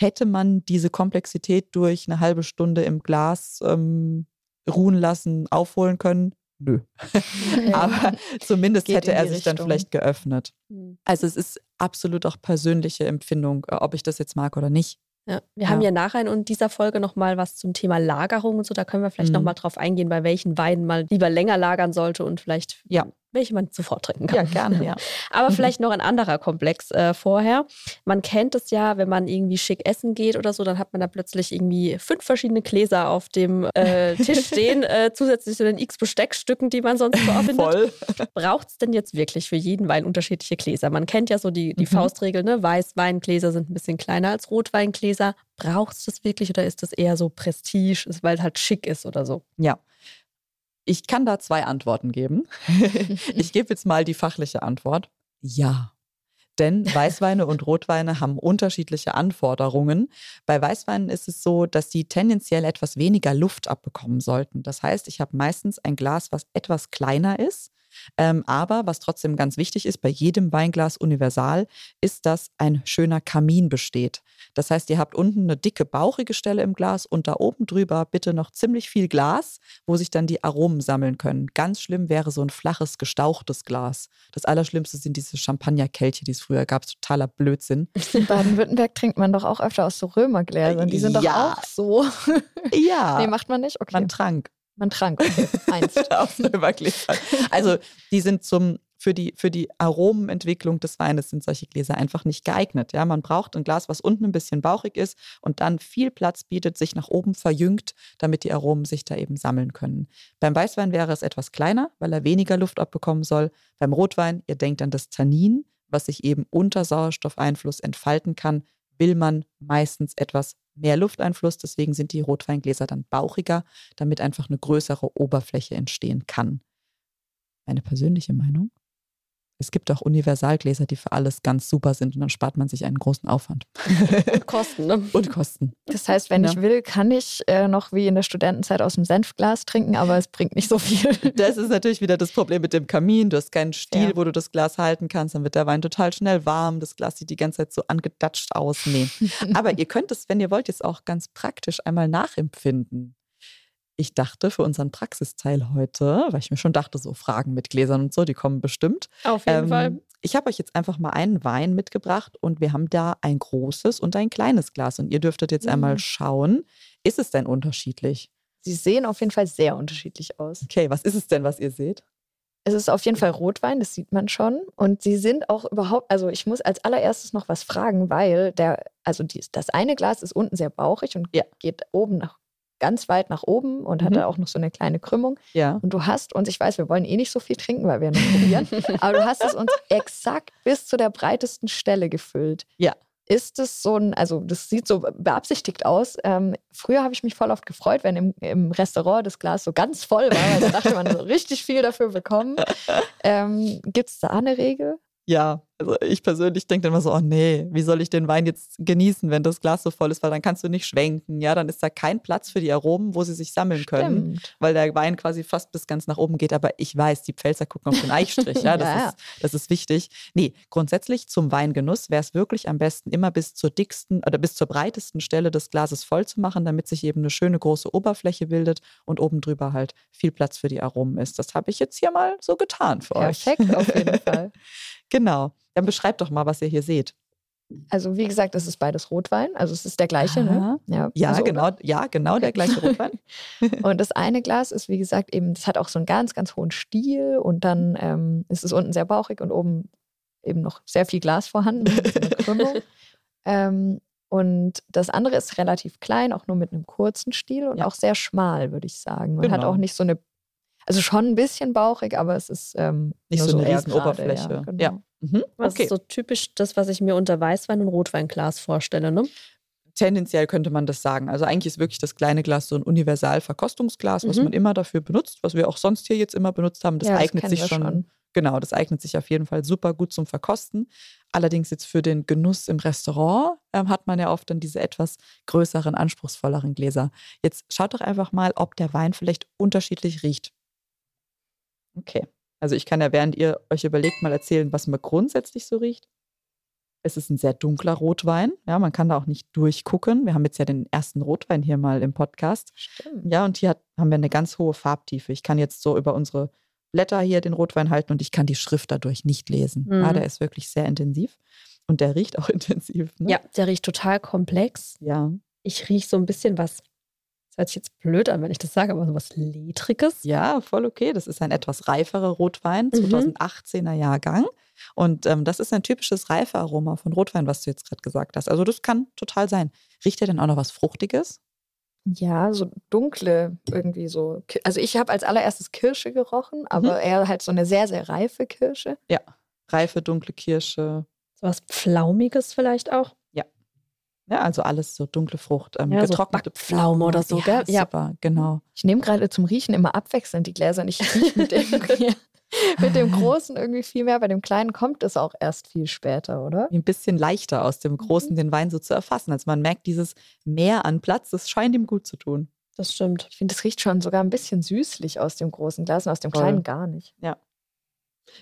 Hätte man diese Komplexität durch eine halbe Stunde im Glas ähm, ruhen lassen, aufholen können, nö. Aber zumindest Geht hätte er sich dann Richtung. vielleicht geöffnet. Hm. Also es ist absolut auch persönliche Empfindung, äh, ob ich das jetzt mag oder nicht. Ja, wir haben Ja. ja nachher in dieser Folge nochmal was zum Thema Lagerung und so. Da können wir vielleicht Mhm. nochmal drauf eingehen, bei welchen Weinen man lieber länger lagern sollte und vielleicht Ja. Welche man sofort trinken kann. gerne, ja. Aber vielleicht noch ein anderer Komplex äh, vorher. Man kennt es ja, wenn man irgendwie schick essen geht oder so, dann hat man da plötzlich irgendwie fünf verschiedene Gläser auf dem äh, Tisch stehen, äh, zusätzlich zu den x Besteckstücken, die man sonst so findet. Braucht es denn jetzt wirklich für jeden Wein unterschiedliche Gläser? Man kennt ja so die, die Mhm. Faustregel, ne? Weißweingläser sind ein bisschen kleiner als Rotweingläser. Braucht es das wirklich oder ist das eher so Prestige, weil es halt schick ist oder so? Ja. Ich kann da zwei Antworten geben. ich gebe jetzt mal die fachliche Antwort. Ja. Denn Weißweine und Rotweine haben unterschiedliche Anforderungen. Bei Weißweinen ist es so, dass sie tendenziell etwas weniger Luft abbekommen sollten. Das heißt, ich habe meistens ein Glas, was etwas kleiner ist. Ähm, aber was trotzdem ganz wichtig ist, bei jedem Weinglas universal, ist, dass ein schöner Kamin besteht. Das heißt, ihr habt unten eine dicke, bauchige Stelle im Glas und da oben drüber bitte noch ziemlich viel Glas, wo sich dann die Aromen sammeln können. Ganz schlimm wäre so ein flaches, gestauchtes Glas. Das Allerschlimmste sind diese Champagnerkelche, die es früher gab. Totaler Blödsinn. In Baden-Württemberg trinkt man doch auch öfter aus so Römergläsern. Die sind doch Ja. auch so. Ja, Nee, macht man nicht? Okay. man trank. Man trank. Einst. aus Römergläsern. Also die sind zum für die, für die Aromenentwicklung des Weines sind solche Gläser einfach nicht geeignet. Ja, man braucht ein Glas, was unten ein bisschen bauchig ist und dann viel Platz bietet, sich nach oben verjüngt, damit die Aromen sich da eben sammeln können. Beim Weißwein wäre es etwas kleiner, weil er weniger Luft abbekommen soll. Beim Rotwein, ihr denkt an das Tannin, was sich eben unter Sauerstoffeinfluss entfalten kann, will man meistens etwas mehr Lufteinfluss. Deswegen sind die Rotweingläser dann bauchiger, damit einfach eine größere Oberfläche entstehen kann. Meine persönliche Meinung? Es gibt auch Universalgläser, die für alles ganz super sind und dann spart man sich einen großen Aufwand. Und Kosten, ne? und Kosten. Das heißt, wenn Ja. ich will, kann ich äh, noch wie in der Studentenzeit aus dem Senfglas trinken, aber es bringt nicht so viel. Das ist natürlich wieder das Problem mit dem Kamin. Du hast keinen Stiel, Ja. wo du das Glas halten kannst. Dann wird der Wein total schnell warm. Das Glas sieht die ganze Zeit so angedatscht aus. Nee. Aber ihr könnt es, wenn ihr wollt, jetzt auch ganz praktisch einmal nachempfinden. Ich dachte für unseren Praxisteil heute, weil ich mir schon dachte, so Fragen mit Gläsern und so, die kommen bestimmt. Auf jeden Ähm, Fall. Ich habe euch jetzt einfach mal einen Wein mitgebracht und wir haben da ein großes und ein kleines Glas. Und ihr dürftet jetzt einmal Mhm. schauen, ist es denn unterschiedlich? Sie sehen auf jeden Fall sehr unterschiedlich aus. Okay, was ist es denn, was ihr seht? Es ist auf jeden Fall Rotwein, das sieht man schon. Und sie sind auch überhaupt, also ich muss als allererstes noch was fragen, weil der, also die, das eine Glas ist unten sehr bauchig und Ja. geht oben nach ganz weit nach oben und hat Mhm. da auch noch so eine kleine Krümmung. Ja. Und du hast uns, ich weiß, wir wollen eh nicht so viel trinken, weil wir noch probieren, aber du hast es uns exakt bis zu der breitesten Stelle gefüllt. Ja. Ist es so ein, also das sieht so beabsichtigt aus. Ähm, früher habe ich mich voll oft gefreut, wenn im, im Restaurant das Glas so ganz voll war, weil da dachte man so richtig viel dafür bekommen. Ähm, Gibt es da eine Regel? Ja, also ich persönlich denke dann immer so, oh nee, wie soll ich den Wein jetzt genießen, wenn das Glas so voll ist, weil dann kannst du nicht schwenken, ja, dann ist da kein Platz für die Aromen, wo sie sich sammeln können, Stimmt. weil der Wein quasi fast bis ganz nach oben geht, aber ich weiß, die Pfälzer gucken auf den Eichstrich, ja, das, Ja. Ist, das ist wichtig. Nee, grundsätzlich zum Weingenuss wäre es wirklich am besten immer bis zur dicksten oder bis zur breitesten Stelle des Glases voll zu machen, damit sich eben eine schöne große Oberfläche bildet und oben drüber halt viel Platz für die Aromen ist. Das habe ich jetzt hier mal so getan für euch. Perfekt auf jeden Fall. Genau. Dann beschreibt doch mal, was ihr hier seht. Also wie gesagt, es ist beides Rotwein, also es ist der gleiche, ne? Aha. Ja, also, genau, ja, genau der gleiche Rotwein. Und das eine Glas ist, wie gesagt, eben, das hat auch so einen ganz, ganz hohen Stiel und dann ähm, ist es unten sehr bauchig und oben eben noch sehr viel Glas vorhanden Krümmung. ähm, und das andere ist relativ klein, auch nur mit einem kurzen Stiel und Ja. auch sehr schmal, würde ich sagen. Und hat Genau. auch nicht so eine, also schon ein bisschen bauchig, aber es ist ähm, Nicht nur so eine eher riesen Oberfläche. Ja, genau. Ja. Mhm. Was Okay. ist so typisch das, was ich mir unter Weißwein und Rotweinglas vorstelle, ne? Tendenziell könnte man das sagen. Also eigentlich ist wirklich das kleine Glas so ein Universal-Verkostungsglas, was Mhm. man immer dafür benutzt, was wir auch sonst hier jetzt immer benutzt haben. Das Ja, eignet kennen sich wir schon, Genau, das eignet sich auf jeden Fall super gut zum Verkosten. Allerdings jetzt für den Genuss im Restaurant ähm, hat man ja oft dann diese etwas größeren, anspruchsvolleren Gläser. Jetzt schaut doch einfach mal, ob der Wein vielleicht unterschiedlich riecht. Okay. Also ich kann ja, während ihr euch überlegt, mal erzählen, was man grundsätzlich so riecht. Es ist ein sehr dunkler Rotwein. Ja, man kann da auch nicht durchgucken. Wir haben jetzt ja den ersten Rotwein hier mal im Podcast. Stimmt. Ja, und hier hat, haben wir eine ganz hohe Farbtiefe. Ich kann jetzt so über unsere Blätter hier den Rotwein halten und ich kann die Schrift dadurch nicht lesen. Ja, Mhm. der ist wirklich sehr intensiv. Und der riecht auch intensiv. Ne? Ja, der riecht total komplex. Ja. Ich rieche so ein bisschen was, das hört sich jetzt blöd an, wenn ich das sage, aber so was Ledriges. Ja, voll okay. Das ist ein etwas reiferer Rotwein, Mhm. 2018er Jahrgang. Und ähm, das ist ein typisches Reifearoma von Rotwein, was du jetzt gerade gesagt hast. Also das kann total sein. Riecht der denn auch noch was Fruchtiges? Ja, so dunkle irgendwie so. Also ich habe als allererstes Kirsche gerochen, aber eher halt so eine sehr, sehr reife Kirsche. Reife, dunkle Kirsche. So was Pflaumiges vielleicht auch. Ja, also alles so dunkle Frucht. Ähm, Ja, so getrocknete Backpflaume oder so, ja, gell? Ja. Super, genau. Ich nehme gerade zum Riechen immer abwechselnd die Gläser und ich rieche mit dem, mit dem großen irgendwie viel mehr. Bei dem kleinen kommt es auch erst viel später, oder? Ein bisschen leichter aus Mhm. dem Großen den Wein so zu erfassen. Also man merkt dieses Mehr an Platz, das scheint ihm gut zu tun. Das stimmt. Ich finde, es riecht schon sogar ein bisschen süßlich aus dem großen Glas und aus dem Voll. kleinen gar nicht. Ja,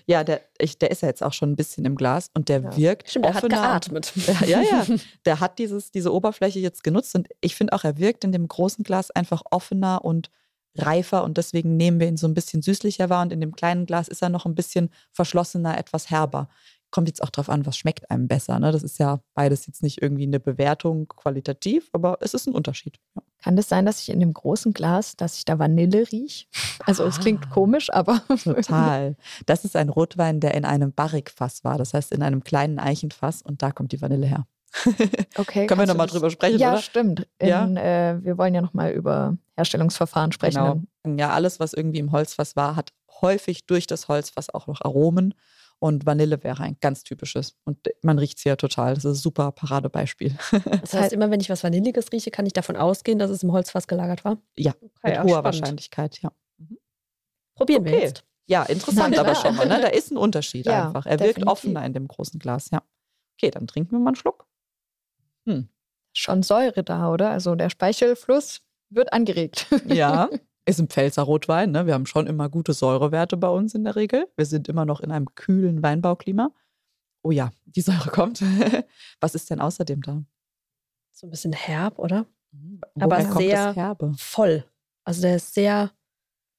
der, ich, der ist ja jetzt auch schon ein bisschen im Glas und der Ja. wirkt Stimmt, er hat offener. geatmet. Ja, ja, ja. Der hat dieses, diese Oberfläche jetzt genutzt und ich finde auch, er wirkt in dem großen Glas einfach offener und reifer und deswegen nehmen wir ihn so ein bisschen süßlicher wahr und in dem kleinen Glas ist er noch ein bisschen verschlossener, etwas herber. Kommt jetzt auch drauf an, was schmeckt einem besser. Ne? Das ist ja beides jetzt nicht irgendwie eine Bewertung qualitativ, aber es ist ein Unterschied. Ja. Kann das sein, dass ich in dem großen Glas, dass ich da Vanille rieche? Also es klingt Ah. komisch, aber Total. Das ist ein Rotwein, der in einem Barrikfass war, das heißt in einem kleinen Eichenfass und da kommt die Vanille her. Okay. Können wir nochmal drüber sprechen, Ja, oder? stimmt. Ja. In, äh, wir wollen ja nochmal über Herstellungsverfahren sprechen. Genau. Ja, alles, was irgendwie im Holzfass war, hat häufig durch das Holzfass auch noch Aromen. Und Vanille wäre ein ganz typisches. Und man riecht es hier total. Das ist ein super Paradebeispiel. Das heißt, immer wenn ich was Vanilliges rieche, kann ich davon ausgehen, dass es im Holzfass gelagert war. Ja, Okay, Mit ja, hoher spannend. Wahrscheinlichkeit, ja. Probieren wir Okay. jetzt. Ja, interessant aber schon mal. Ne? Da ist ein Unterschied Ja, einfach. Er wirkt definitiv. offener in dem großen Glas, ja. Okay, dann trinken wir mal einen Schluck. Schon Säure da, oder? Also der Speichelfluss wird angeregt. Ja, ist ein Pfälzer Rotwein. Ne? Wir haben schon immer gute Säurewerte bei uns in der Regel. Wir sind immer noch in einem kühlen Weinbauklima. Oh ja, die Säure kommt. Was ist denn außerdem da? So ein bisschen herb, oder? Woher Aber sehr-? Voll. Also der ist sehr,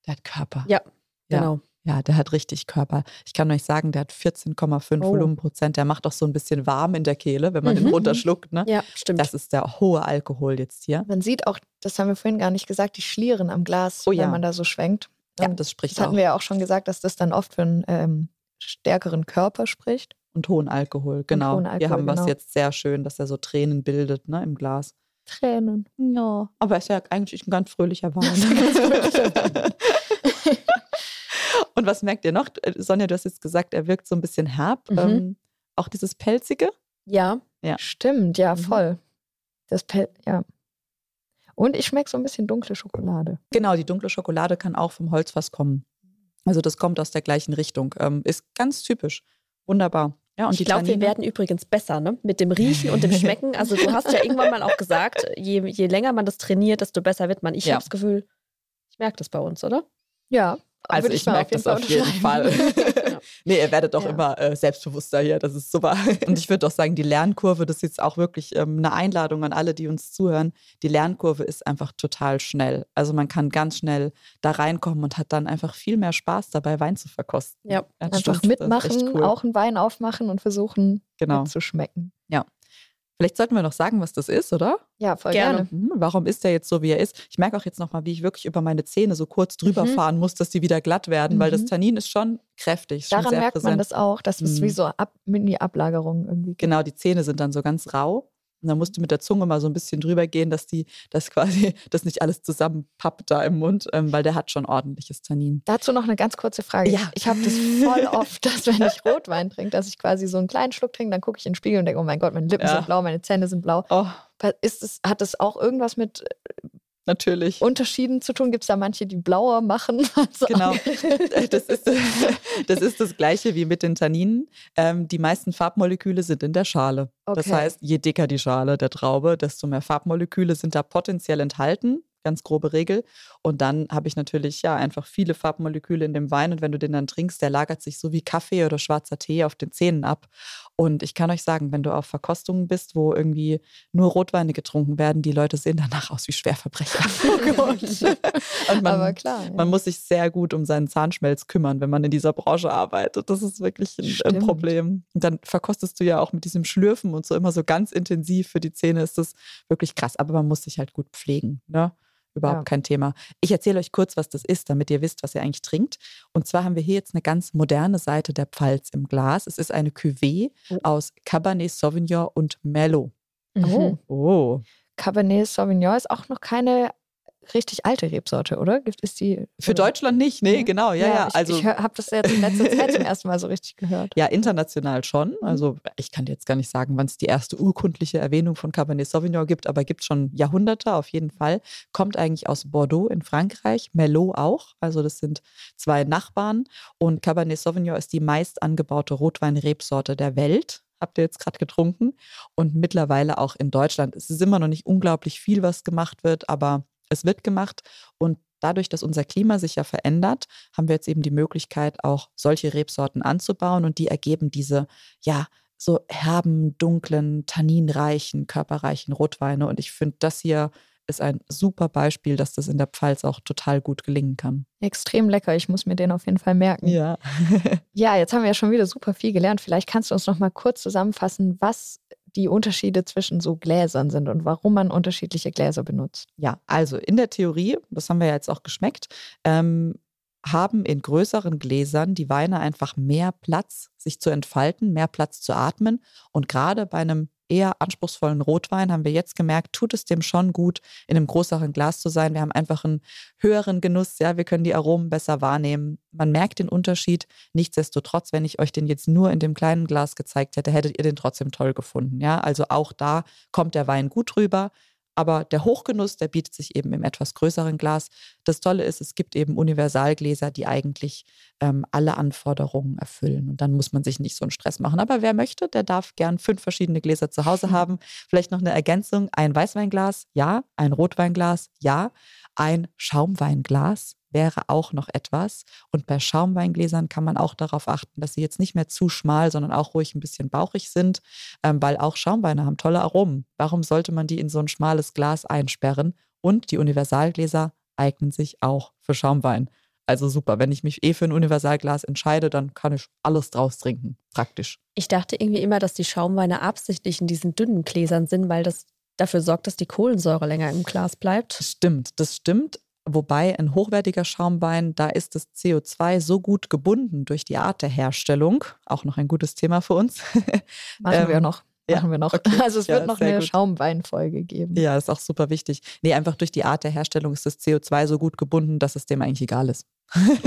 Der hat Körper. Ja, Ja. genau. Ja, der hat richtig Körper. Ich kann euch sagen, der hat 14,5 Oh. Volumenprozent. Der macht auch so ein bisschen warm in der Kehle, wenn man den Mhm. runterschluckt. Ne? Ja, stimmt. Das ist der hohe Alkohol jetzt hier. Man sieht auch, das haben wir vorhin gar nicht gesagt, die Schlieren am Glas, Oh ja. wenn man da so schwenkt. Ja, Und das spricht das hatten auch. wir ja auch schon gesagt, dass das dann oft für einen ähm, stärkeren Körper spricht. Und hohen Alkohol, genau. hohen Hier Alkohol, haben wir es genau. jetzt sehr schön, dass er so Tränen bildet ne, im Glas. Tränen. Ja, aber er ist ja eigentlich ein ganz fröhlicher Wein. Und was merkt ihr noch? Äh, Sonja, du hast jetzt gesagt, er wirkt so ein bisschen herb. Mhm. Ähm, auch dieses Pelzige. ja, Ja. Stimmt, ja, Mhm. voll. Das Pel ja. Und ich schmecke so ein bisschen dunkle Schokolade. Genau, die dunkle Schokolade kann auch vom Holzfass kommen. Also das kommt aus der gleichen Richtung. Ähm, ist ganz typisch. Wunderbar. Ja, und ich die glaube, wir werden übrigens besser, ne? Mit dem Riechen und dem Schmecken. Also du hast ja irgendwann mal auch gesagt, je, je länger man das trainiert, desto besser wird man. Ich Ja. habe das Gefühl, ich merke das bei uns, oder? Ja, Also ich mal merke das auf jeden Fall. unterschreiben. nee, ihr werdet doch Ja. immer äh, selbstbewusster hier. Das ist super. Und ich würde auch sagen, die Lernkurve, das ist jetzt auch wirklich ähm, eine Einladung an alle, die uns zuhören. Die Lernkurve ist einfach total schnell. Also man kann ganz schnell da reinkommen und hat dann einfach viel mehr Spaß dabei, Wein zu verkosten. Ja, das Einfach echt mitmachen, cool. auch einen Wein aufmachen und versuchen Genau. mitzuschmecken. Vielleicht sollten wir noch sagen, was das ist, oder? Ja, voll Gerne. gerne. Hm, warum ist der jetzt so, wie er ist? Ich merke auch jetzt nochmal, wie ich wirklich über meine Zähne so kurz drüber Mhm. fahren muss, dass die wieder glatt werden, weil das Mhm. Tannin ist schon kräftig. ist schon Daran sehr merkt man präsent. das auch, dass es Mhm. wie so Ab Mini-Ablagerungen irgendwie gibt. Genau, die Zähne sind dann so ganz rau. Und dann musst du mit der Zunge mal so ein bisschen drüber gehen, dass die, das quasi, das nicht alles zusammenpappt da im Mund, ähm, weil der hat schon ordentliches Tannin. Dazu noch eine ganz kurze Frage. Ja. Ich habe das voll oft, dass wenn ich Rotwein trinke, dass ich quasi so einen kleinen Schluck trinke, dann gucke ich in den Spiegel und denke, oh mein Gott, meine Lippen Ja. sind blau, meine Zähne sind blau. Oh, Ist es, hat das auch irgendwas mit natürlich. Unterschieden zu tun? Gibt es da manche, die blauer machen? als Genau. andere? Das ist, das ist das Gleiche wie mit den Tanninen. Ähm, die meisten Farbmoleküle sind in der Schale. Das Okay. heißt, je dicker die Schale der Traube, desto mehr Farbmoleküle sind da potenziell enthalten. Ganz grobe Regel. Und dann habe ich natürlich ja einfach viele Farbmoleküle in dem Wein. Und wenn du den dann trinkst, der lagert sich so wie Kaffee oder schwarzer Tee auf den Zähnen ab. Und ich kann euch sagen, wenn du auf Verkostungen bist, wo irgendwie nur Rotweine getrunken werden, die Leute sehen danach aus wie Schwerverbrecher. Oh Und man, Aber klar. ja. man muss sich sehr gut um seinen Zahnschmelz kümmern, wenn man in dieser Branche arbeitet. Das ist wirklich ein, ein Stimmt. Problem. Und dann verkostest du ja auch mit diesem Schlürfen und so immer so ganz intensiv. Für die Zähne ist das wirklich krass. Aber man muss sich halt gut pflegen. Ne? Überhaupt Ja. kein Thema. Ich erzähle euch kurz, was das ist, damit ihr wisst, was ihr eigentlich trinkt. Und zwar haben wir hier jetzt eine ganz moderne Seite der Pfalz im Glas. Es ist eine Cuvée Oh. aus Cabernet Sauvignon und Merlot. Mhm. Oh. Cabernet Sauvignon ist auch noch keine richtig alte Rebsorte, oder? Gibt ist die Für oder? Deutschland nicht, nee, Ja. genau, ja, ja. ich, also, ich habe das jetzt in letzter Zeit zum ersten Mal so richtig gehört. Ja, international schon. Mhm. Also ich kann jetzt gar nicht sagen, wann es die erste urkundliche Erwähnung von Cabernet Sauvignon gibt, aber gibt es schon Jahrhunderte auf jeden Fall. Kommt eigentlich aus Bordeaux in Frankreich, Merlot auch. Also das sind zwei Nachbarn. Und Cabernet Sauvignon ist die meist angebaute Rotweinrebsorte der Welt. Habt ihr jetzt gerade getrunken. Und mittlerweile auch in Deutschland. Es ist immer noch nicht unglaublich viel, was gemacht wird, aber es wird gemacht. Und dadurch, dass unser Klima sich ja verändert, haben wir jetzt eben die Möglichkeit, auch solche Rebsorten anzubauen und die ergeben diese, ja, so herben, dunklen, tanninreichen, körperreichen Rotweine. Und ich finde, das hier ist ein super Beispiel, dass das in der Pfalz auch total gut gelingen kann. Extrem lecker. Ich muss mir den auf jeden Fall merken. Ja. Ja, jetzt haben wir ja schon wieder super viel gelernt. Vielleicht kannst du uns noch mal kurz zusammenfassen, was die Unterschiede zwischen so Gläsern sind und warum man unterschiedliche Gläser benutzt. Ja, also in der Theorie, das haben wir ja jetzt auch geschmeckt, ähm, haben in größeren Gläsern die Weine einfach mehr Platz, sich zu entfalten, mehr Platz zu atmen. Und gerade bei einem eher anspruchsvollen Rotwein haben wir jetzt gemerkt, tut es dem schon gut, in einem größeren Glas zu sein. Wir haben einfach einen höheren Genuss, ja, wir können die Aromen besser wahrnehmen. Man merkt den Unterschied. Nichtsdestotrotz, wenn ich euch den jetzt nur in dem kleinen Glas gezeigt hätte, hättet ihr den trotzdem toll gefunden. Ja, also auch da kommt der Wein gut rüber. Aber der Hochgenuss, der bietet sich eben im etwas größeren Glas. Das Tolle ist, es gibt eben Universalgläser, die eigentlich ähm, alle Anforderungen erfüllen. Und dann muss man sich nicht so einen Stress machen. Aber wer möchte, der darf gern fünf verschiedene Gläser zu Hause haben. Vielleicht noch eine Ergänzung. Ein Weißweinglas, ja. Ein Rotweinglas, ja. Ein Schaumweinglas wäre auch noch etwas. Und bei Schaumweingläsern kann man auch darauf achten, dass sie jetzt nicht mehr zu schmal, sondern auch ruhig ein bisschen bauchig sind, ähm, weil auch Schaumweine haben tolle Aromen. Warum sollte man die in so ein schmales Glas einsperren? Und die Universalgläser eignen sich auch für Schaumwein. Also super, wenn ich mich eh für ein Universalglas entscheide, dann kann ich alles draus trinken. Praktisch. Ich dachte irgendwie immer, dass die Schaumweine absichtlich in diesen dünnen Gläsern sind, weil das dafür sorgt, dass die Kohlensäure länger im Glas bleibt. Stimmt, das stimmt. Wobei ein hochwertiger Schaumwein, da ist das CO2 so gut gebunden durch die Art der Herstellung. Auch noch ein gutes Thema für uns. Machen Ähm, wir noch. ja, Machen wir noch. okay. Also es Ja, wird noch eine gut. Schaumweinfolge geben. Ja, ist auch super wichtig. Nee, einfach durch die Art der Herstellung ist das CO2 so gut gebunden, dass es dem eigentlich egal ist.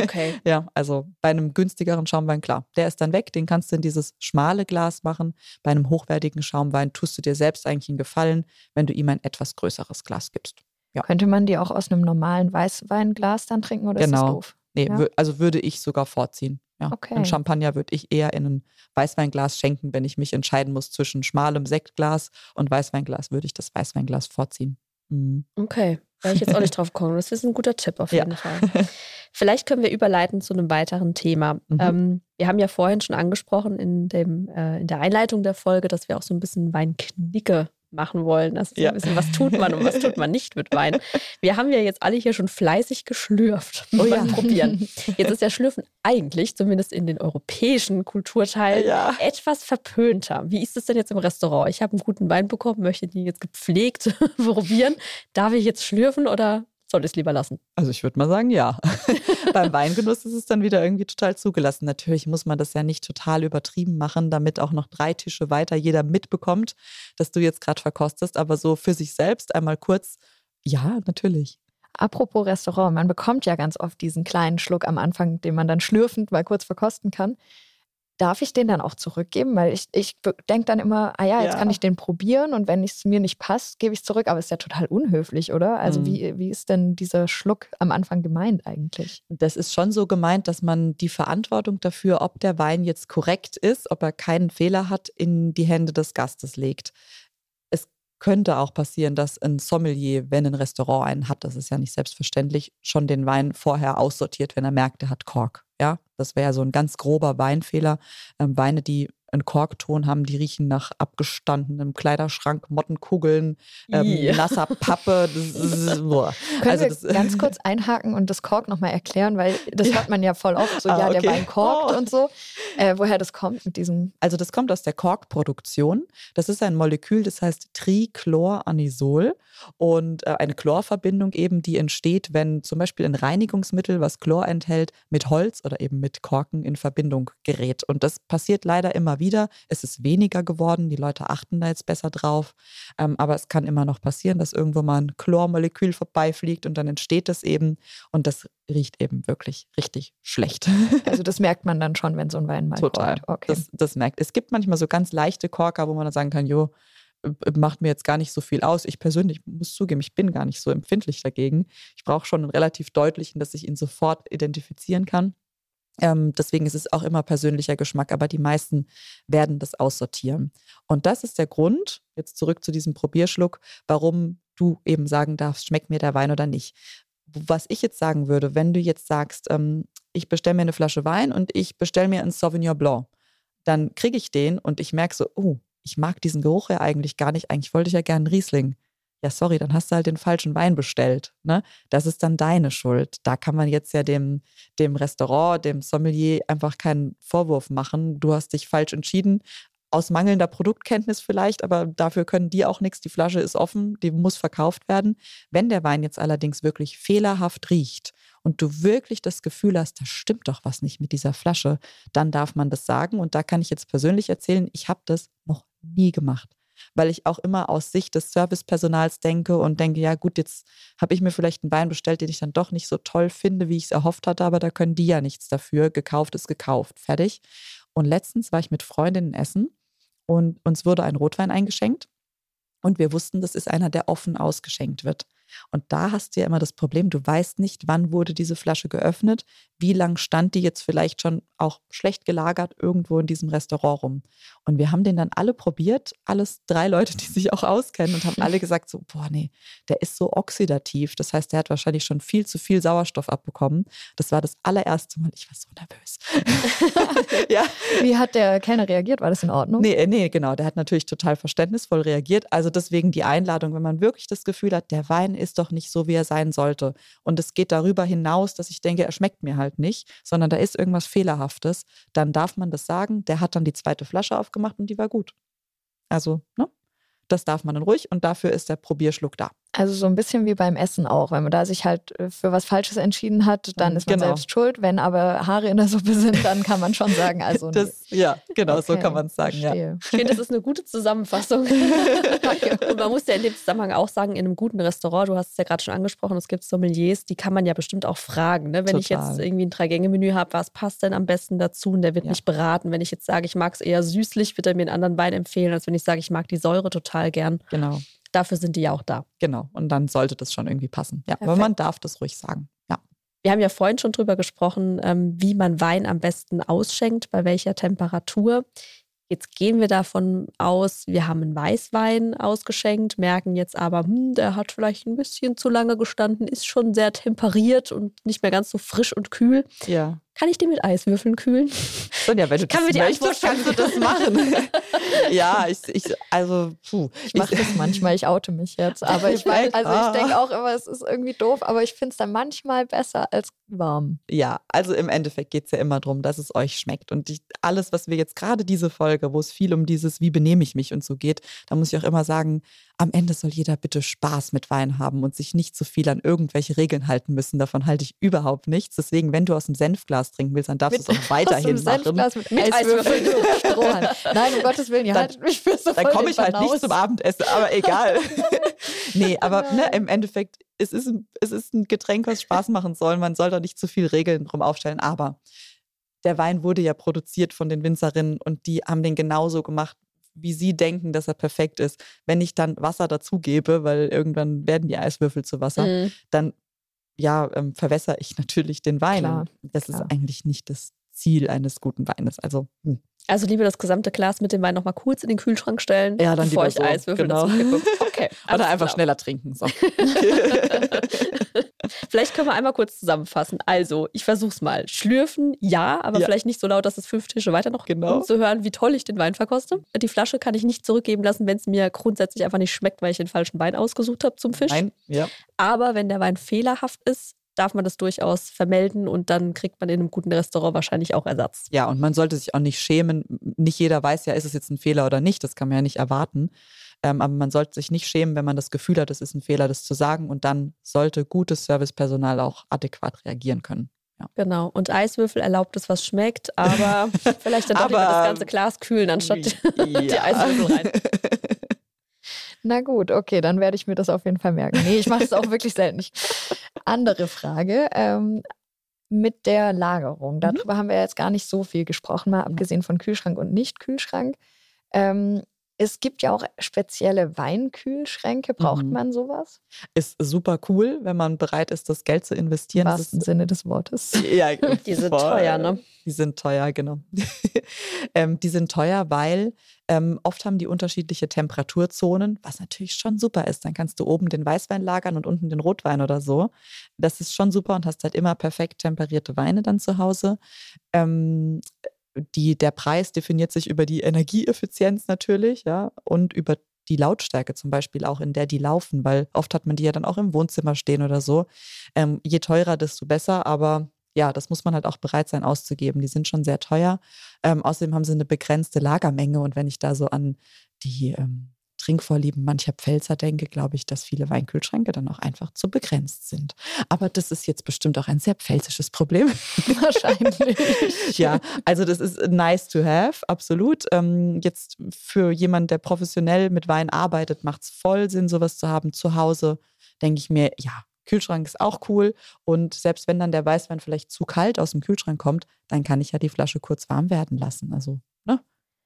Okay. Ja, also bei einem günstigeren Schaumwein, klar, der ist dann weg, den kannst du in dieses schmale Glas machen. Bei einem hochwertigen Schaumwein tust du dir selbst eigentlich einen Gefallen, wenn du ihm ein etwas größeres Glas gibst. Ja. Könnte man die auch aus einem normalen Weißweinglas dann trinken oder ist das Genau. doof? Nee, Ja. also würde ich sogar vorziehen. Ja. Okay. Ein Champagner würde ich eher in ein Weißweinglas schenken, wenn ich mich entscheiden muss zwischen schmalem Sektglas und Weißweinglas, würde ich das Weißweinglas vorziehen. Mhm. Okay. Wäre ich jetzt auch nicht drauf gekommen. Das ist ein guter Tipp auf Ja. jeden Fall. Vielleicht können wir überleiten zu einem weiteren Thema. Mhm. Ähm, wir haben ja vorhin schon angesprochen in, dem, äh, in der Einleitung der Folge, dass wir auch so ein bisschen Weinknicke machen wollen. Also so Ja. ein bisschen, was tut man und was tut man nicht mit Wein. Wir haben ja jetzt alle hier schon fleißig geschlürft Oh ja. Probieren. Jetzt ist ja Schlürfen eigentlich, zumindest in den europäischen Kulturteilen, Ja. etwas verpönter. Wie ist es denn jetzt im Restaurant? Ich habe einen guten Wein bekommen, möchte den jetzt gepflegt probieren. Darf ich jetzt schlürfen oder soll ich es lieber lassen? Also ich würde mal sagen, ja. Beim Weingenuss ist es dann wieder irgendwie total zugelassen. Natürlich muss man das ja nicht total übertrieben machen, damit auch noch drei Tische weiter jeder mitbekommt, dass du jetzt gerade verkostest. Aber so für sich selbst einmal kurz, ja, natürlich. Apropos Restaurant, man bekommt ja ganz oft diesen kleinen Schluck am Anfang, den man dann schlürfend mal kurz verkosten kann. Darf ich den dann auch zurückgeben? Weil ich, ich denke dann immer, ah ja, jetzt Ja. kann ich den probieren und wenn es mir nicht passt, gebe ich es zurück. Aber ist ja total unhöflich, oder? Also Mhm. wie, wie ist denn dieser Schluck am Anfang gemeint eigentlich? Das ist schon so gemeint, dass man die Verantwortung dafür, ob der Wein jetzt korrekt ist, ob er keinen Fehler hat, in die Hände des Gastes legt. Könnte auch passieren, dass ein Sommelier, wenn ein Restaurant einen hat, das ist ja nicht selbstverständlich, schon den Wein vorher aussortiert, wenn er merkt, er hat Kork. Ja, das wäre so ein ganz grober Weinfehler. Ähm, Weine, die einen Korkton haben, die riechen nach abgestandenem Kleiderschrank, Mottenkugeln, ähm, nasser Pappe. Das, boah. Können Also wir ganz kurz einhaken und das Kork nochmal erklären, weil das hört man ja voll oft, so Ah, ja, der okay. Wein korkt Oh. und so. Äh, woher das kommt mit diesem Also das kommt aus der Korkproduktion. Das ist ein Molekül, das heißt Trichloranisol und äh, eine Chlorverbindung eben, die entsteht, wenn zum Beispiel ein Reinigungsmittel, was Chlor enthält, mit Holz oder eben mit Korken in Verbindung gerät. Und das passiert leider immer wieder. Es ist weniger geworden, die Leute achten da jetzt besser drauf. Ähm, aber es kann immer noch passieren, dass irgendwo mal ein Chlormolekül vorbeifliegt und dann entsteht das eben. Und das riecht eben wirklich richtig schlecht. Also das merkt man dann schon, wenn so ein Wein mal Total. Okay. Das, das merkt. Es gibt manchmal so ganz leichte Korker, wo man dann sagen kann, jo, äh, macht mir jetzt gar nicht so viel aus. Ich persönlich muss zugeben, ich bin gar nicht so empfindlich dagegen. Ich brauche schon einen relativ deutlichen, dass ich ihn sofort identifizieren kann. Ähm, deswegen ist es auch immer persönlicher Geschmack, aber die meisten werden das aussortieren. Und das ist der Grund, jetzt zurück zu diesem Probierschluck, warum du eben sagen darfst, schmeckt mir der Wein oder nicht. Was ich jetzt sagen würde, wenn du jetzt sagst, ähm, ich bestelle mir eine Flasche Wein und ich bestelle mir einen Sauvignon Blanc, dann kriege ich den und ich merke so, oh, ich mag diesen Geruch ja eigentlich gar nicht. Eigentlich wollte ich ja gerne einen Riesling. Ja, sorry, dann hast du halt den falschen Wein bestellt. Ne? Das ist dann deine Schuld. Da kann man jetzt ja dem, dem Restaurant, dem Sommelier einfach keinen Vorwurf machen. Du hast dich falsch entschieden. Aus mangelnder Produktkenntnis vielleicht, aber dafür können die auch nichts. Die Flasche ist offen, die muss verkauft werden. Wenn der Wein jetzt allerdings wirklich fehlerhaft riecht und du wirklich das Gefühl hast, da stimmt doch was nicht mit dieser Flasche, dann darf man das sagen. Und da kann ich jetzt persönlich erzählen, ich habe das noch nie gemacht. Weil ich auch immer aus Sicht des Servicepersonals denke und denke, ja gut, jetzt habe ich mir vielleicht einen Wein bestellt, den ich dann doch nicht so toll finde, wie ich es erhofft hatte, aber da können die ja nichts dafür. Gekauft ist gekauft. Fertig. Und letztens war ich mit Freundinnen essen und uns wurde ein Rotwein eingeschenkt. Und wir wussten, das ist einer, der offen ausgeschenkt wird. Und da hast du ja immer das Problem, du weißt nicht, wann wurde diese Flasche geöffnet, wie lang stand die jetzt vielleicht schon auch schlecht gelagert irgendwo in diesem Restaurant rum. Und wir haben den dann alle probiert, alles drei Leute, die sich auch auskennen und haben alle gesagt so, boah nee, der ist so oxidativ. Das heißt, der hat wahrscheinlich schon viel zu viel Sauerstoff abbekommen. Das war das allererste Mal, ich war so nervös. ja, Wie hat der Kellner reagiert? War das in Ordnung? Nee, äh, nee, genau. Der hat natürlich total verständnisvoll reagiert. Also deswegen die Einladung, wenn man wirklich das Gefühl hat, der Wein ist doch nicht so, wie er sein sollte. Und es geht darüber hinaus, dass ich denke, er schmeckt mir halt nicht, sondern da ist irgendwas Fehlerhaftes, dann darf man das sagen. Der hat dann die zweite Flasche aufgemacht und die war gut. Also, ne? Das darf man dann ruhig und dafür ist der Probierschluck da. Also so ein bisschen wie beim Essen auch. Wenn man da sich halt äh, für was Falsches entschieden hat, dann ist man Genau. selbst schuld. Wenn aber Haare in der Suppe sind, dann kann man schon sagen, also nee. Das, ja, genau, so Okay, kann man es sagen. Ja. Ich finde, das ist eine gute Zusammenfassung. Und man muss ja in dem Zusammenhang auch sagen, in einem guten Restaurant, du hast es ja gerade schon angesprochen, es gibt Sommeliers, die kann man ja bestimmt auch fragen. Ne? Wenn ich Total. jetzt irgendwie ein Drei-Gänge-Menü habe, was passt denn am besten dazu? Und der wird Ja. mich beraten. Wenn ich jetzt sage, ich mag es eher süßlich, wird er mir einen anderen Wein empfehlen, als wenn ich sage, ich mag die Säure total gern. Genau, Dafür sind die ja auch da. genau. Und dann sollte das schon irgendwie passen. Ja, aber Perfekt. man darf das ruhig sagen. Ja. Wir haben ja vorhin schon drüber gesprochen, ähm, wie man Wein am besten ausschenkt, bei welcher Temperatur. Jetzt gehen wir davon aus, wir haben einen Weißwein ausgeschenkt, merken jetzt aber, hm, der hat vielleicht ein bisschen zu lange gestanden, ist schon sehr temperiert und nicht mehr ganz so frisch und kühl. Ja. Kann ich den mit Eiswürfeln kühlen? Sonja, wenn du kann das die möchtest, kannst du das machen. ja, ich, ich also, puh. Ich mache das manchmal, ich oute mich jetzt. Aber ich weiß, also Ah. ich denke auch immer, es ist irgendwie doof, aber ich finde es dann manchmal besser als warm. Ja, also im Endeffekt geht es ja immer darum, dass es euch schmeckt. Und ich, alles, was wir jetzt gerade diese Folge, wo es viel um dieses, wie benehme ich mich und so geht, da muss ich auch immer sagen, am Ende soll jeder bitte Spaß mit Wein haben und sich nicht zu viel an irgendwelche Regeln halten müssen. Davon halte ich überhaupt nichts. Deswegen, wenn du aus dem Senfglas trinken willst, dann darfst du es auch weiterhin machen. Senfglas mit, Mit Eiswürfeln. Strohhalm. Nein, um Gottes Willen, ihr Dann- haltet mich für so Dann komme ich halt nicht zum Abendessen, aber egal. nee, aber ne, im Endeffekt, es ist, ein- es ist ein Getränk, was Spaß machen soll. Man soll da nicht zu viel Regeln drum aufstellen. Aber der Wein wurde ja produziert von den Winzerinnen und die haben den genauso gemacht, wie sie denken, dass er perfekt ist. Wenn ich dann Wasser dazugebe, weil irgendwann werden die Eiswürfel zu Wasser, Mhm. dann ja, ähm, verwässere ich natürlich den Wein. Klar, das klar. ist eigentlich nicht das Ziel eines guten Weines. Also, hm, Also lieber das gesamte Glas mit dem Wein nochmal kurz in den Kühlschrank stellen, ja, dann bevor ich so. Eiswürfel genau. dazu kippe. Okay. Oder einfach klar. schneller trinken. So. vielleicht können wir einmal kurz zusammenfassen. Also, ich versuch's mal. Schlürfen, ja, aber ja. vielleicht nicht so laut, dass es fünf Tische weiter noch genau. um zu hören, wie toll ich den Wein verkoste. Die Flasche kann ich nicht zurückgeben lassen, wenn es mir grundsätzlich einfach nicht schmeckt, weil ich den falschen Wein ausgesucht habe zum Fisch. Nein, ja. Aber wenn der Wein fehlerhaft ist, darf man das durchaus vermelden und dann kriegt man in einem guten Restaurant wahrscheinlich auch Ersatz. Ja, und man sollte sich auch nicht schämen. Nicht jeder weiß ja, ist es jetzt ein Fehler oder nicht. Das kann man ja nicht erwarten. Ähm, aber man sollte sich nicht schämen, wenn man das Gefühl hat, es ist ein Fehler, das zu sagen. Und dann sollte gutes Servicepersonal auch adäquat reagieren können. Ja. Genau. Und Eiswürfel erlaubt es, was schmeckt, aber vielleicht dann doch lieber das ganze Glas kühlen, anstatt ja. die Eiswürfel rein. Na gut, okay, dann werde ich mir das auf jeden Fall merken. Nee, ich mache es auch wirklich selten. Ich, andere Frage. Ähm, mit der Lagerung. Mhm. Darüber mhm. haben wir jetzt gar nicht so viel gesprochen, mal abgesehen von Kühlschrank und Nicht-Kühlschrank. Ähm, es gibt ja auch spezielle Weinkühlschränke. Braucht mhm. man sowas? Ist super cool, wenn man bereit ist, das Geld zu investieren. Im wahrsten Sinne des Wortes. Ja, die sind voll. teuer, ne? Die sind teuer, genau. ähm, die sind teuer, weil ähm, oft haben die unterschiedliche Temperaturzonen, was natürlich schon super ist. Dann kannst du oben den Weißwein lagern und unten den Rotwein oder so. Das ist schon super und hast halt immer perfekt temperierte Weine dann zu Hause. Ähm, die, der Preis definiert sich über die Energieeffizienz natürlich, ja, und über die Lautstärke zum Beispiel auch, in der die laufen, weil oft hat man die ja dann auch im Wohnzimmer stehen oder so. Ähm, je teurer, desto besser, aber ja, das muss man halt auch bereit sein auszugeben. Die sind schon sehr teuer. Ähm, außerdem haben sie eine begrenzte Lagermenge und wenn ich da so an die ähm, Trinkvorlieben mancher Pfälzer denke, glaube ich, dass viele Weinkühlschränke dann auch einfach zu begrenzt sind. Aber das ist jetzt bestimmt auch ein sehr pfälzisches Problem. Wahrscheinlich. ja, also das ist nice to have, absolut. Ähm, jetzt für jemanden, der professionell mit Wein arbeitet, macht es voll Sinn, sowas zu haben zu Hause. Denke ich mir, ja, Kühlschrank ist auch cool. Und selbst wenn dann der Weißwein vielleicht zu kalt aus dem Kühlschrank kommt, dann kann ich ja die Flasche kurz warm werden lassen. Also, ne?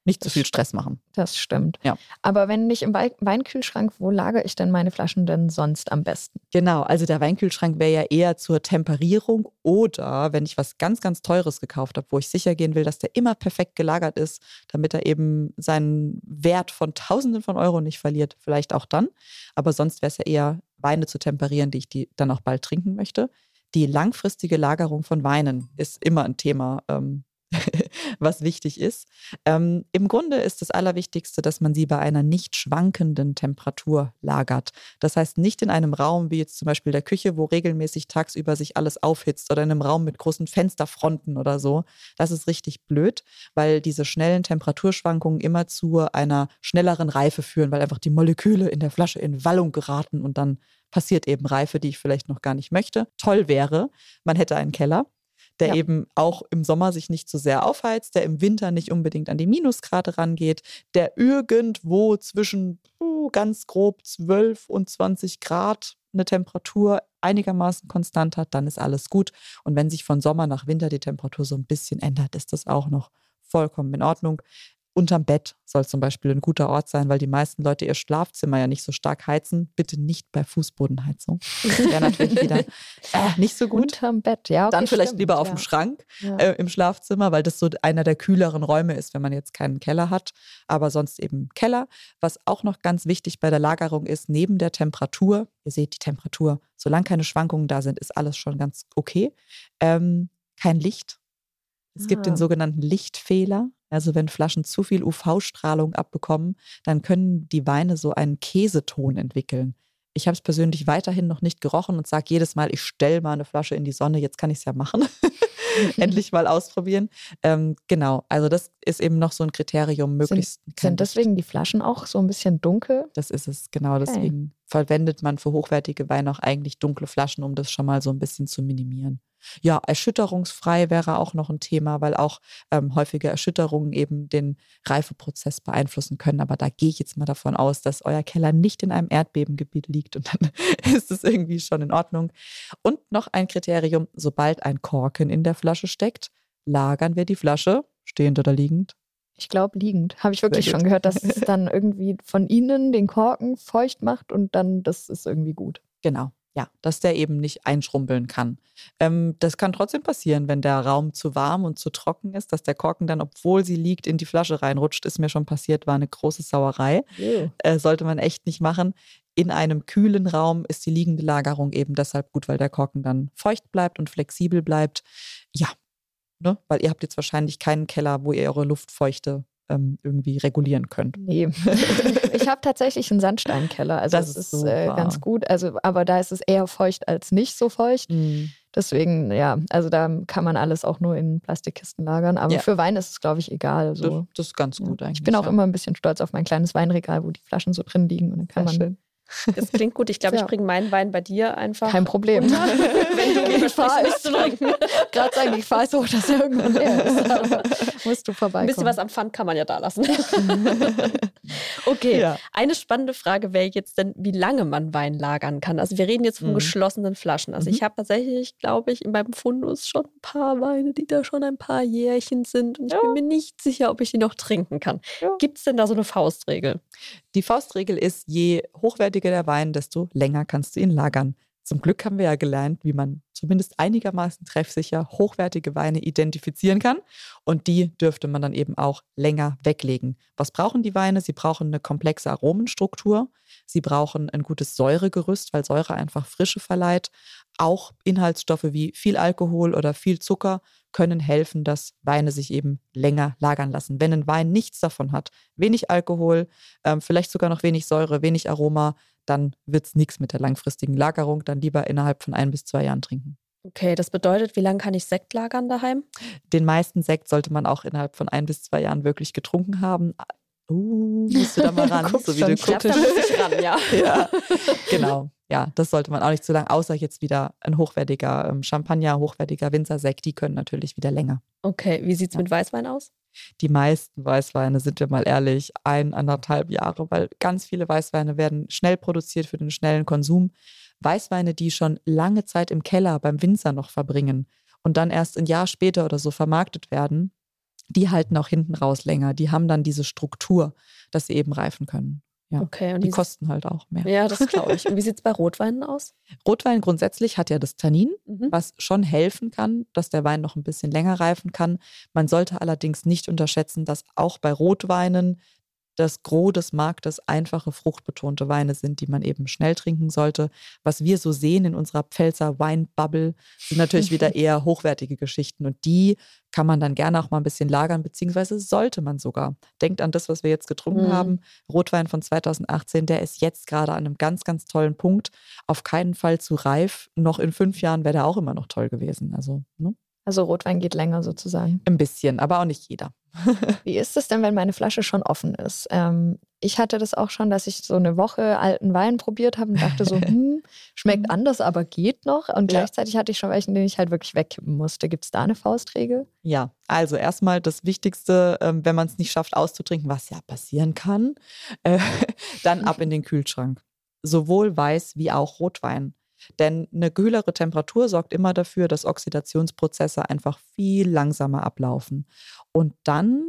Nicht zu viel Stress machen. Das stimmt. Ja. Aber wenn nicht im Weinkühlschrank, wo lagere ich denn meine Flaschen denn sonst am besten? Genau, also der Weinkühlschrank wäre ja eher zur Temperierung oder wenn ich was ganz, ganz Teures gekauft habe, wo ich sicher gehen will, dass der immer perfekt gelagert ist, damit er eben seinen Wert von Tausenden von Euro nicht verliert, vielleicht auch dann. Aber sonst wäre es ja eher Weine zu temperieren, die ich die dann auch bald trinken möchte. Die langfristige Lagerung von Weinen ist immer ein Thema. Ähm, was wichtig ist. Ähm, Im Grunde ist das Allerwichtigste, dass man sie bei einer nicht schwankenden Temperatur lagert. Das heißt nicht in einem Raum wie jetzt zum Beispiel der Küche, wo regelmäßig tagsüber sich alles aufhitzt oder in einem Raum mit großen Fensterfronten oder so. Das ist richtig blöd, weil diese schnellen Temperaturschwankungen immer zu einer schnelleren Reife führen, weil einfach die Moleküle in der Flasche in Wallung geraten und dann passiert eben Reife, die ich vielleicht noch gar nicht möchte. Toll wäre, man hätte einen Keller der ja. eben auch im Sommer sich nicht so sehr aufheizt, der im Winter nicht unbedingt an die Minusgrade rangeht, der irgendwo zwischen uh, ganz grob 12 und 20 Grad eine Temperatur einigermaßen konstant hat, dann ist alles gut. Und wenn sich von Sommer nach Winter die Temperatur so ein bisschen ändert, ist das auch noch vollkommen in Ordnung. Unterm Bett soll zum Beispiel ein guter Ort sein, weil die meisten Leute ihr Schlafzimmer ja nicht so stark heizen. Bitte nicht bei Fußbodenheizung. Das wäre natürlich wieder äh, nicht so gut. Unterm Bett, ja. Okay, Dann vielleicht stimmt, lieber auf ja. dem Schrank ja. äh, im Schlafzimmer, weil das so einer der kühleren Räume ist, wenn man jetzt keinen Keller hat. Aber sonst eben Keller. Was auch noch ganz wichtig bei der Lagerung ist, neben der Temperatur, ihr seht die Temperatur, solange keine Schwankungen da sind, ist alles schon ganz okay. Ähm, kein Licht. Es gibt den ah. sogenannten Lichtfehler. Also wenn Flaschen zu viel UV-Strahlung abbekommen, dann können die Weine so einen Käseton entwickeln. Ich habe es persönlich weiterhin noch nicht gerochen und sage jedes Mal, ich stelle mal eine Flasche in die Sonne, jetzt kann ich es ja machen. Endlich mal ausprobieren. Ähm, genau, also das ist eben noch so ein Kriterium, möglichst. Sind, sind deswegen die Flaschen auch so ein bisschen dunkel? Das ist es, genau. Okay. Deswegen verwendet man für hochwertige Weine auch eigentlich dunkle Flaschen, um das schon mal so ein bisschen zu minimieren. Ja, erschütterungsfrei wäre auch noch ein Thema, weil auch ähm, häufige Erschütterungen eben den Reifeprozess beeinflussen können. Aber da gehe ich jetzt mal davon aus, dass euer Keller nicht in einem Erdbebengebiet liegt und dann ist es irgendwie schon in Ordnung. Und noch ein Kriterium, sobald ein Korken in der Flasche steckt, lagern wir die Flasche, stehend oder liegend, ich glaube, liegend. Habe ich wirklich schon gehört, dass es dann irgendwie von innen den Korken feucht macht und dann das ist irgendwie gut. Genau ja, dass der eben nicht einschrumpeln kann. Ähm, das kann trotzdem passieren, wenn der Raum zu warm und zu trocken ist, dass der Korken dann, obwohl sie liegt, in die Flasche reinrutscht. Ist mir schon passiert, war eine große Sauerei. Ew. Äh, sollte man echt nicht machen. In einem kühlen Raum ist die liegende Lagerung eben deshalb gut, weil der Korken dann feucht bleibt und flexibel bleibt. Ja, ne? weil ihr habt jetzt wahrscheinlich keinen Keller, wo ihr eure Luftfeuchte ähm, irgendwie regulieren könnt. Nee. ich habe tatsächlich einen Sandsteinkeller. Also Das das ist äh, ganz gut. Also, aber da ist es eher feucht als nicht so feucht. Mhm. Deswegen, ja, also da kann man alles auch nur in Plastikkisten lagern. Aber Ja. für Wein ist es, glaube ich, egal. Das, So. das ist ganz Ja. gut eigentlich. Ich bin auch ja. immer ein bisschen stolz auf mein kleines Weinregal, wo die Flaschen so drin liegen. Und dann kann Sehr man schön. Das klingt gut. Ich glaube, ich Ja. bringe meinen Wein bei dir einfach. kein Problem. unter, wenn du Die mir Gefahr ist, nicht zu trinken. gerade sagen, die Gefahr ist hoch, dass er irgendwann leer ist. Musst du Ein vorbeikommen. bisschen was am Pfand kann man ja da lassen. okay, Ja. eine spannende Frage wäre jetzt denn, wie lange man Wein lagern kann. Also wir reden jetzt von Mhm. geschlossenen Flaschen. Also Mhm. ich habe tatsächlich, glaube ich, in meinem Fundus schon ein paar Weine, die da schon ein paar Jährchen sind. Und ich Ja. bin mir nicht sicher, ob ich die noch trinken kann. Ja. Gibt es denn da so eine Faustregel? Die Faustregel ist, je hochwertiger der Wein, desto länger kannst du ihn lagern. Zum Glück haben wir ja gelernt, wie man zumindest einigermaßen treffsicher hochwertige Weine identifizieren kann. Und die dürfte man dann eben auch länger weglegen. Was brauchen die Weine? Sie brauchen eine komplexe Aromenstruktur. Sie brauchen ein gutes Säuregerüst, weil Säure einfach Frische verleiht. Auch Inhaltsstoffe wie viel Alkohol oder viel Zucker können helfen, dass Weine sich eben länger lagern lassen. Wenn ein Wein nichts davon hat, wenig Alkohol, ähm, vielleicht sogar noch wenig Säure, wenig Aroma, dann wird es nichts mit der langfristigen Lagerung. Dann lieber innerhalb von ein bis zwei Jahren trinken. Okay, das bedeutet, wie lange kann ich Sekt lagern daheim? Den meisten Sekt sollte man auch innerhalb von ein bis zwei Jahren wirklich getrunken haben. Uh, musst du da mal ran, so wie du guckst. da muss ich ran, ja. ja, genau. Ja, das sollte man auch nicht zu lang, außer jetzt wieder ein hochwertiger ähm, Champagner, hochwertiger Winzersekt, die können natürlich wieder länger. Okay, wie sieht es Ja. mit Weißwein aus? Die meisten Weißweine, sind wir mal ehrlich, ein, anderthalb Jahre, weil ganz viele Weißweine werden schnell produziert für den schnellen Konsum. Weißweine, die schon lange Zeit im Keller beim Winzer noch verbringen und dann erst ein Jahr später oder so vermarktet werden, die halten auch hinten raus länger. Die haben dann diese Struktur, dass sie eben reifen können. Ja. Okay, und Die kosten halt auch mehr. Ja, das glaube ich. Und wie sieht es bei Rotweinen aus? Rotwein grundsätzlich hat ja das Tannin, Mhm. was schon helfen kann, dass der Wein noch ein bisschen länger reifen kann. Man sollte allerdings nicht unterschätzen, dass auch bei Rotweinen das Gros des Marktes einfache, fruchtbetonte Weine sind, die man eben schnell trinken sollte. Was wir so sehen in unserer Pfälzer Weinbubble, sind natürlich wieder eher hochwertige Geschichten und die kann man dann gerne auch mal ein bisschen lagern, beziehungsweise sollte man sogar. Denkt an das, was wir jetzt getrunken Mhm. haben. Rotwein von 2018, der ist jetzt gerade an einem ganz, ganz tollen Punkt. Auf keinen Fall zu reif. Noch in fünf Jahren wäre der auch immer noch toll gewesen. Also ne? Also Rotwein geht länger sozusagen. ein bisschen, aber auch nicht jeder. Wie ist es denn, wenn meine Flasche schon offen ist? Ähm, ich hatte das auch schon, dass ich so eine Woche alten Wein probiert habe und dachte so, hm, schmeckt anders, aber geht noch. Und Ja. gleichzeitig hatte ich schon welchen, den ich halt wirklich wegkippen musste. Gibt es da eine Faustregel? Ja, also erstmal das Wichtigste, ähm, wenn man es nicht schafft auszutrinken, was ja passieren kann, äh, dann ab in den Kühlschrank. Sowohl Weiß wie auch Rotwein. Denn eine kühlere Temperatur sorgt immer dafür, dass Oxidationsprozesse einfach viel langsamer ablaufen. Und dann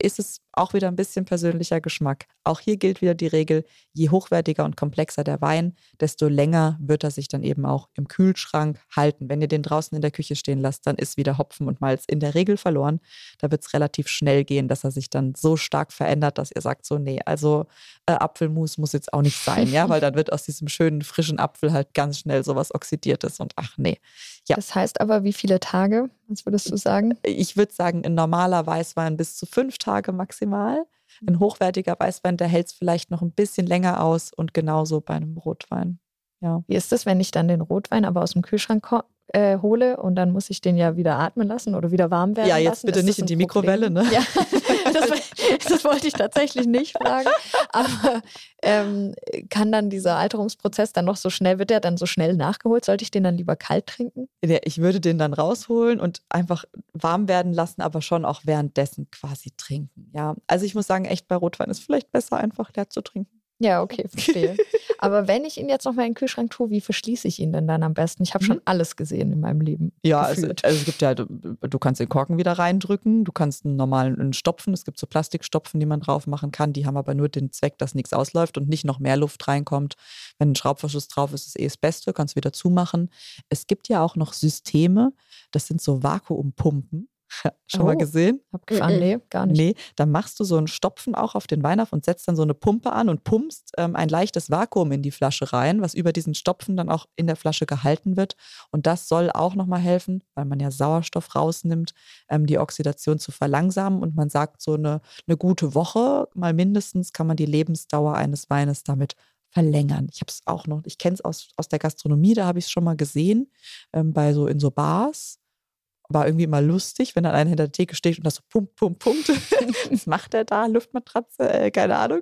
ist es auch wieder ein bisschen persönlicher Geschmack. Auch hier gilt wieder die Regel, je hochwertiger und komplexer der Wein, desto länger wird er sich dann eben auch im Kühlschrank halten. Wenn ihr den draußen in der Küche stehen lasst, dann ist wieder Hopfen und Malz in der Regel verloren. Da wird es relativ schnell gehen, dass er sich dann so stark verändert, dass ihr sagt so, nee, also äh, Apfelmus muss jetzt auch nicht sein, ja, weil dann wird aus diesem schönen, frischen Apfel halt ganz schnell sowas Oxidiertes und ach nee. Ja. Das heißt aber, wie viele Tage? Was würdest du sagen? Ich würde sagen, ein normaler Weißwein bis zu fünf Tage maximal. Ein hochwertiger Weißwein, der hält es vielleicht noch ein bisschen länger aus und genauso bei einem Rotwein. Ja. Wie ist es, wenn ich dann den Rotwein aber aus dem Kühlschrank äh, hole und dann muss ich den ja wieder atmen lassen oder wieder warm werden Ja, jetzt lassen? bitte Ist nicht in die? Mikrowelle, ne? Ja, das, das wollte ich tatsächlich nicht fragen. Aber ähm, kann dann dieser Alterungsprozess dann noch so schnell, wird der dann so schnell nachgeholt? Sollte ich den dann lieber kalt trinken? Ich würde den dann rausholen und einfach warm werden lassen, aber schon auch währenddessen quasi trinken. Ja, also ich muss sagen, echt bei Rotwein ist vielleicht besser, einfach leer zu trinken. Ja, okay, verstehe. Aber wenn ich ihn jetzt nochmal in den Kühlschrank tue, wie verschließe ich ihn denn dann am besten? Ich habe schon alles gesehen in meinem Leben. Ja, es, gefühlt. also es gibt ja, du, du kannst den Korken wieder reindrücken, du kannst einen normalen einen Stopfen, es gibt so Plastikstopfen, die man drauf machen kann, die haben aber nur den Zweck, dass nichts ausläuft und nicht noch mehr Luft reinkommt. Wenn ein Schraubverschluss drauf ist, ist eh das Beste, kannst wieder zumachen. Es gibt ja auch noch Systeme, das sind so Vakuumpumpen. Schon mal Oh. gesehen? Abgefahren? Mhm. Nee, gar nicht. Nee, dann machst du so einen Stopfen auch auf den Wein auf und setzt dann so eine Pumpe an und pumpst ähm, ein leichtes Vakuum in die Flasche rein, was über diesen Stopfen dann auch in der Flasche gehalten wird. Und das soll auch nochmal helfen, weil man ja Sauerstoff rausnimmt, ähm, die Oxidation zu verlangsamen. Und man sagt, so eine, eine gute Woche, mal mindestens, kann man die Lebensdauer eines Weines damit verlängern. Ich habe es auch noch, ich kenne es aus, aus der Gastronomie, da habe ich es schon mal gesehen, ähm, bei so in so Bars war irgendwie immer lustig, wenn dann einer hinter der Theke steht und das so pumpt, pumpt, pumpt. Was macht er da? Luftmatratze? Äh, keine Ahnung.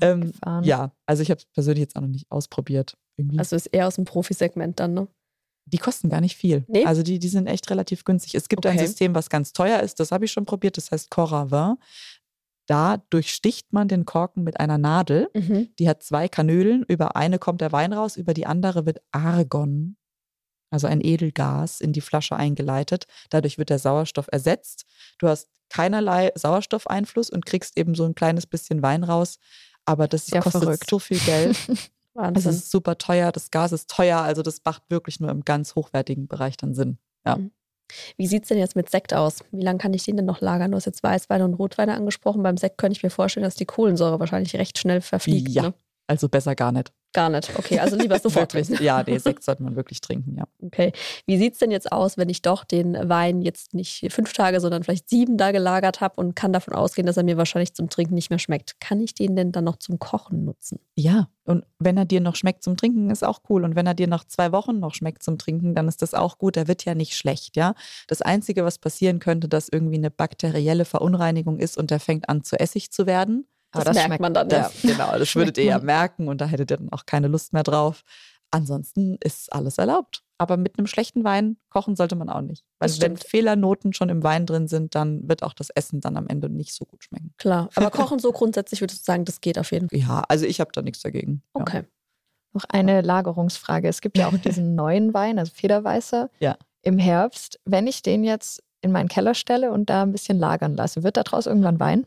Ähm, ja, also ich habe es persönlich jetzt auch noch nicht ausprobiert. Irgendwie. Also ist eher aus dem Profisegment dann, ne? die kosten gar nicht viel. Nee? Also die, die sind echt relativ günstig. Es gibt ein Okay. System, was ganz teuer ist, das habe ich schon probiert, das heißt Coravin. Da durchsticht man den Korken mit einer Nadel. Mhm. Die hat zwei Kanülen. Über eine kommt der Wein raus, über die andere wird Argon, also ein Edelgas, in die Flasche eingeleitet. Dadurch wird der Sauerstoff ersetzt. Du hast keinerlei Sauerstoffeinfluss und kriegst eben so ein kleines bisschen Wein raus. Aber das Ja, kostet verrückt. so viel Geld. Es Wahnsinn. ist super teuer, das Gas ist teuer. Also das macht wirklich nur im ganz hochwertigen Bereich dann Sinn. Ja. Wie sieht es denn jetzt mit Sekt aus? Wie lange kann ich den denn noch lagern? Du hast jetzt Weißweine und Rotweine angesprochen. Beim Sekt könnte ich mir vorstellen, dass die Kohlensäure wahrscheinlich recht schnell verfliegt. Ja. Ne? Also besser gar nicht. Gar nicht. Okay, also lieber sofort trinken. Ja, nee, Sekt sollte man wirklich trinken, ja. Okay. Wie sieht es denn jetzt aus, wenn ich doch den Wein jetzt nicht fünf Tage, sondern vielleicht sieben da gelagert habe und kann davon ausgehen, dass er mir wahrscheinlich zum Trinken nicht mehr schmeckt? Kann ich den denn dann noch zum Kochen nutzen? Ja, und wenn er dir noch schmeckt zum Trinken, ist auch cool. Und wenn er dir nach zwei Wochen noch schmeckt zum Trinken, dann ist das auch gut. Er wird ja nicht schlecht, ja. Das Einzige, was passieren könnte, dass irgendwie eine bakterielle Verunreinigung ist und der fängt an zu Essig zu werden. Das, das merkt man dann. Ja, Ja. genau, das würdet ihr ja merken und da hättet ihr dann auch keine Lust mehr drauf. Ansonsten ist alles erlaubt. Aber mit einem schlechten Wein kochen sollte man auch nicht. Weil wenn. Fehlernoten schon im Wein drin sind, dann wird auch das Essen dann am Ende nicht so gut schmecken. Klar. Aber Kochen so grundsätzlich würdest du sagen, das geht auf jeden Fall. Ja, also ich habe da nichts dagegen. Ja. Okay. Noch eine Lagerungsfrage. Es gibt ja auch diesen neuen Wein, also Federweißer, Ja. im Herbst. Wenn ich den jetzt in meinen Keller stelle und da ein bisschen lagern lasse, wird daraus irgendwann Wein?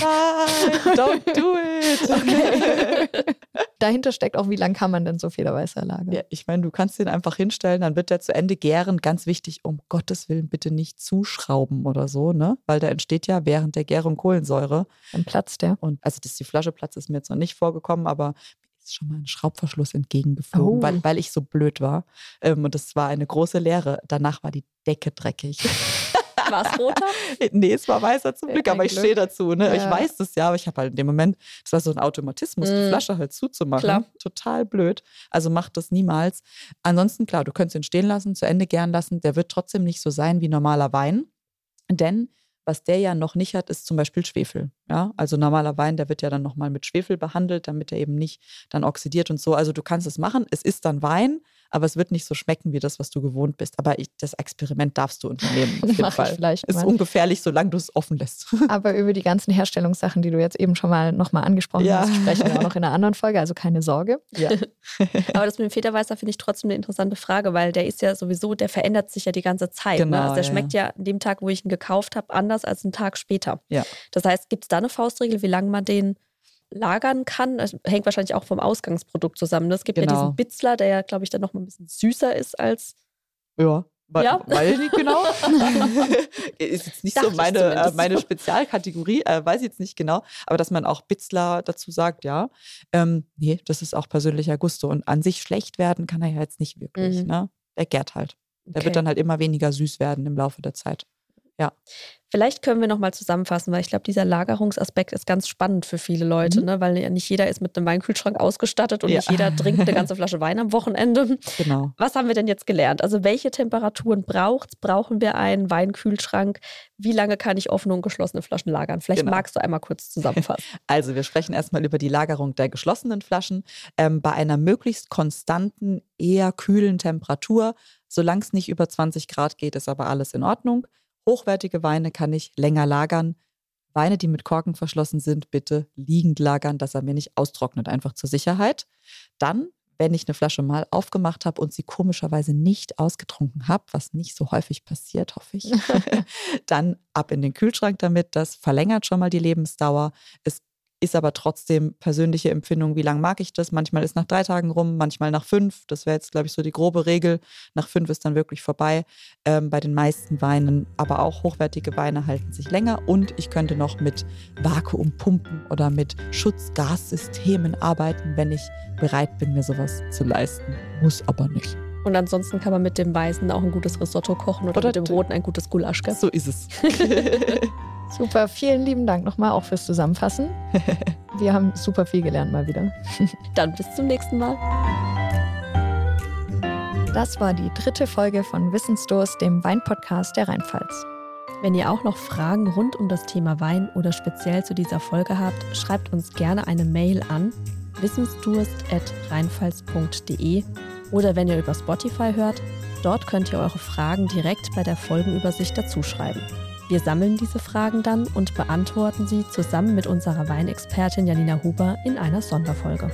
Nein, don't do it. Okay. Dahinter steckt auch, wie lange kann man denn so Federweißer lagern? Ja, ich meine, du kannst den einfach hinstellen, dann wird der zu Ende gären. Ganz wichtig, um Gottes Willen bitte nicht zuschrauben oder so, ne? Weil da entsteht ja während der Gärung Kohlensäure. Dann platzt der. Und also, dass die Flasche platzt, ist mir jetzt noch nicht vorgekommen, aber schon mal ein Schraubverschluss entgegengeflogen, Oh. weil, weil ich so blöd war. Ähm, und das war eine große Leere. Danach war die Decke dreckig. War es roter? nee, es war weißer zum Glück, ein aber ich stehe dazu. Ne? Ich Ja. weiß das ja, aber ich habe halt in dem Moment, das war so ein Automatismus, die Mm. Flasche halt zuzumachen. Klar. Total blöd. Also macht das niemals. Ansonsten, klar, du könntest ihn stehen lassen, zu Ende gern lassen. Der wird trotzdem nicht so sein wie normaler Wein. Denn was der ja noch nicht hat, ist zum Beispiel Schwefel. Ja, also normaler Wein, der wird ja dann nochmal mit Schwefel behandelt, damit er eben nicht dann oxidiert und so. Also du kannst es machen. Es ist dann Wein, aber es wird nicht so schmecken wie das, was du gewohnt bist. Aber ich, das Experiment darfst du unternehmen. Auf jeden Mach ich Fall. vielleicht Ist mal. ungefährlich, solange du es offen lässt. Aber über die ganzen Herstellungssachen, die du jetzt eben schon mal nochmal angesprochen Ja. hast, sprechen wir auch noch in einer anderen Folge, also keine Sorge. Ja. Aber das mit dem Federweißer finde ich trotzdem eine interessante Frage, weil der ist ja sowieso, der verändert sich ja die ganze Zeit. ne? Genau, Also der ja, schmeckt ja an dem Tag, wo ich ihn gekauft habe, anders als einen Tag später. Ja. Das heißt, gibt es da eine Faustregel, wie lange man den lagern kann? Das hängt wahrscheinlich auch vom Ausgangsprodukt zusammen. ne? Es gibt ja Genau. diesen Bitzler, der ja, glaube ich, dann noch mal ein bisschen süßer ist als. Ja. Weil, Ja. weil nicht genau. ist jetzt nicht Dachte so meine, äh, meine Spezialkategorie, äh, weiß ich jetzt nicht genau, aber dass man auch Bitzler dazu sagt, ja. Ähm, nee, das ist auch persönlicher Gusto. Und an sich schlecht werden kann er ja jetzt nicht wirklich. Mhm. Ne? Der gärt halt. Der Okay. wird dann halt immer weniger süß werden im Laufe der Zeit. Vielleicht können wir noch mal zusammenfassen, weil ich glaube, dieser Lagerungsaspekt ist ganz spannend für viele Leute, Mhm. ne? weil ja nicht jeder ist mit einem Weinkühlschrank ausgestattet und Ja. nicht jeder trinkt eine ganze Flasche Wein am Wochenende. Genau. Was haben wir denn jetzt gelernt? Also welche Temperaturen braucht Brauchen wir einen Weinkühlschrank? Wie lange kann ich offene und geschlossene Flaschen lagern? Vielleicht Genau. magst du einmal kurz zusammenfassen. Also, wir sprechen erstmal über die Lagerung der geschlossenen Flaschen ähm, bei einer möglichst konstanten, eher kühlen Temperatur. Solange es nicht über 20 Grad geht, ist aber alles in Ordnung. Hochwertige Weine kann ich länger lagern. Weine, die mit Korken verschlossen sind, bitte liegend lagern, dass er mir nicht austrocknet, einfach zur Sicherheit. Dann, wenn ich eine Flasche mal aufgemacht habe und sie komischerweise nicht ausgetrunken habe, was nicht so häufig passiert, hoffe ich, dann ab in den Kühlschrank damit. Das verlängert schon mal die Lebensdauer. Es ist aber trotzdem persönliche Empfindung, wie lange mag ich das. Manchmal ist nach drei Tagen rum, manchmal nach fünf. Das wäre jetzt, glaube ich, so die grobe Regel. Nach fünf ist dann wirklich vorbei. Ähm, bei den meisten Weinen, aber auch hochwertige Weine halten sich länger. Und ich könnte noch mit Vakuumpumpen oder mit Schutzgassystemen arbeiten, wenn ich bereit bin, mir sowas zu leisten. Muss aber nicht. Und ansonsten kann man mit dem Weißen auch ein gutes Risotto kochen oder, oder mit dem Roten ein gutes Gulasch. So ist es. Super, vielen lieben Dank nochmal auch fürs Zusammenfassen. Wir haben super viel gelernt mal wieder. Dann bis zum nächsten Mal. Das war die dritte Folge von Wissensdurst, dem Weinpodcast der Rheinpfalz. Wenn ihr auch noch Fragen rund um das Thema Wein oder speziell zu dieser Folge habt, schreibt uns gerne eine Mail an wissensdurst.rheinpfalz.de oder wenn ihr über Spotify hört, dort könnt ihr eure Fragen direkt bei der Folgenübersicht dazuschreiben. Wir sammeln diese Fragen dann und beantworten sie zusammen mit unserer Weinexpertin Janina Huber in einer Sonderfolge.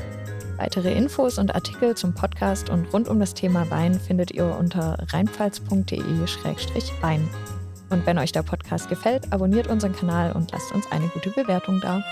Weitere Infos und Artikel zum Podcast und rund um das Thema Wein findet ihr unter rheinpfalz.de-wein. Und wenn euch der Podcast gefällt, abonniert unseren Kanal und lasst uns eine gute Bewertung da.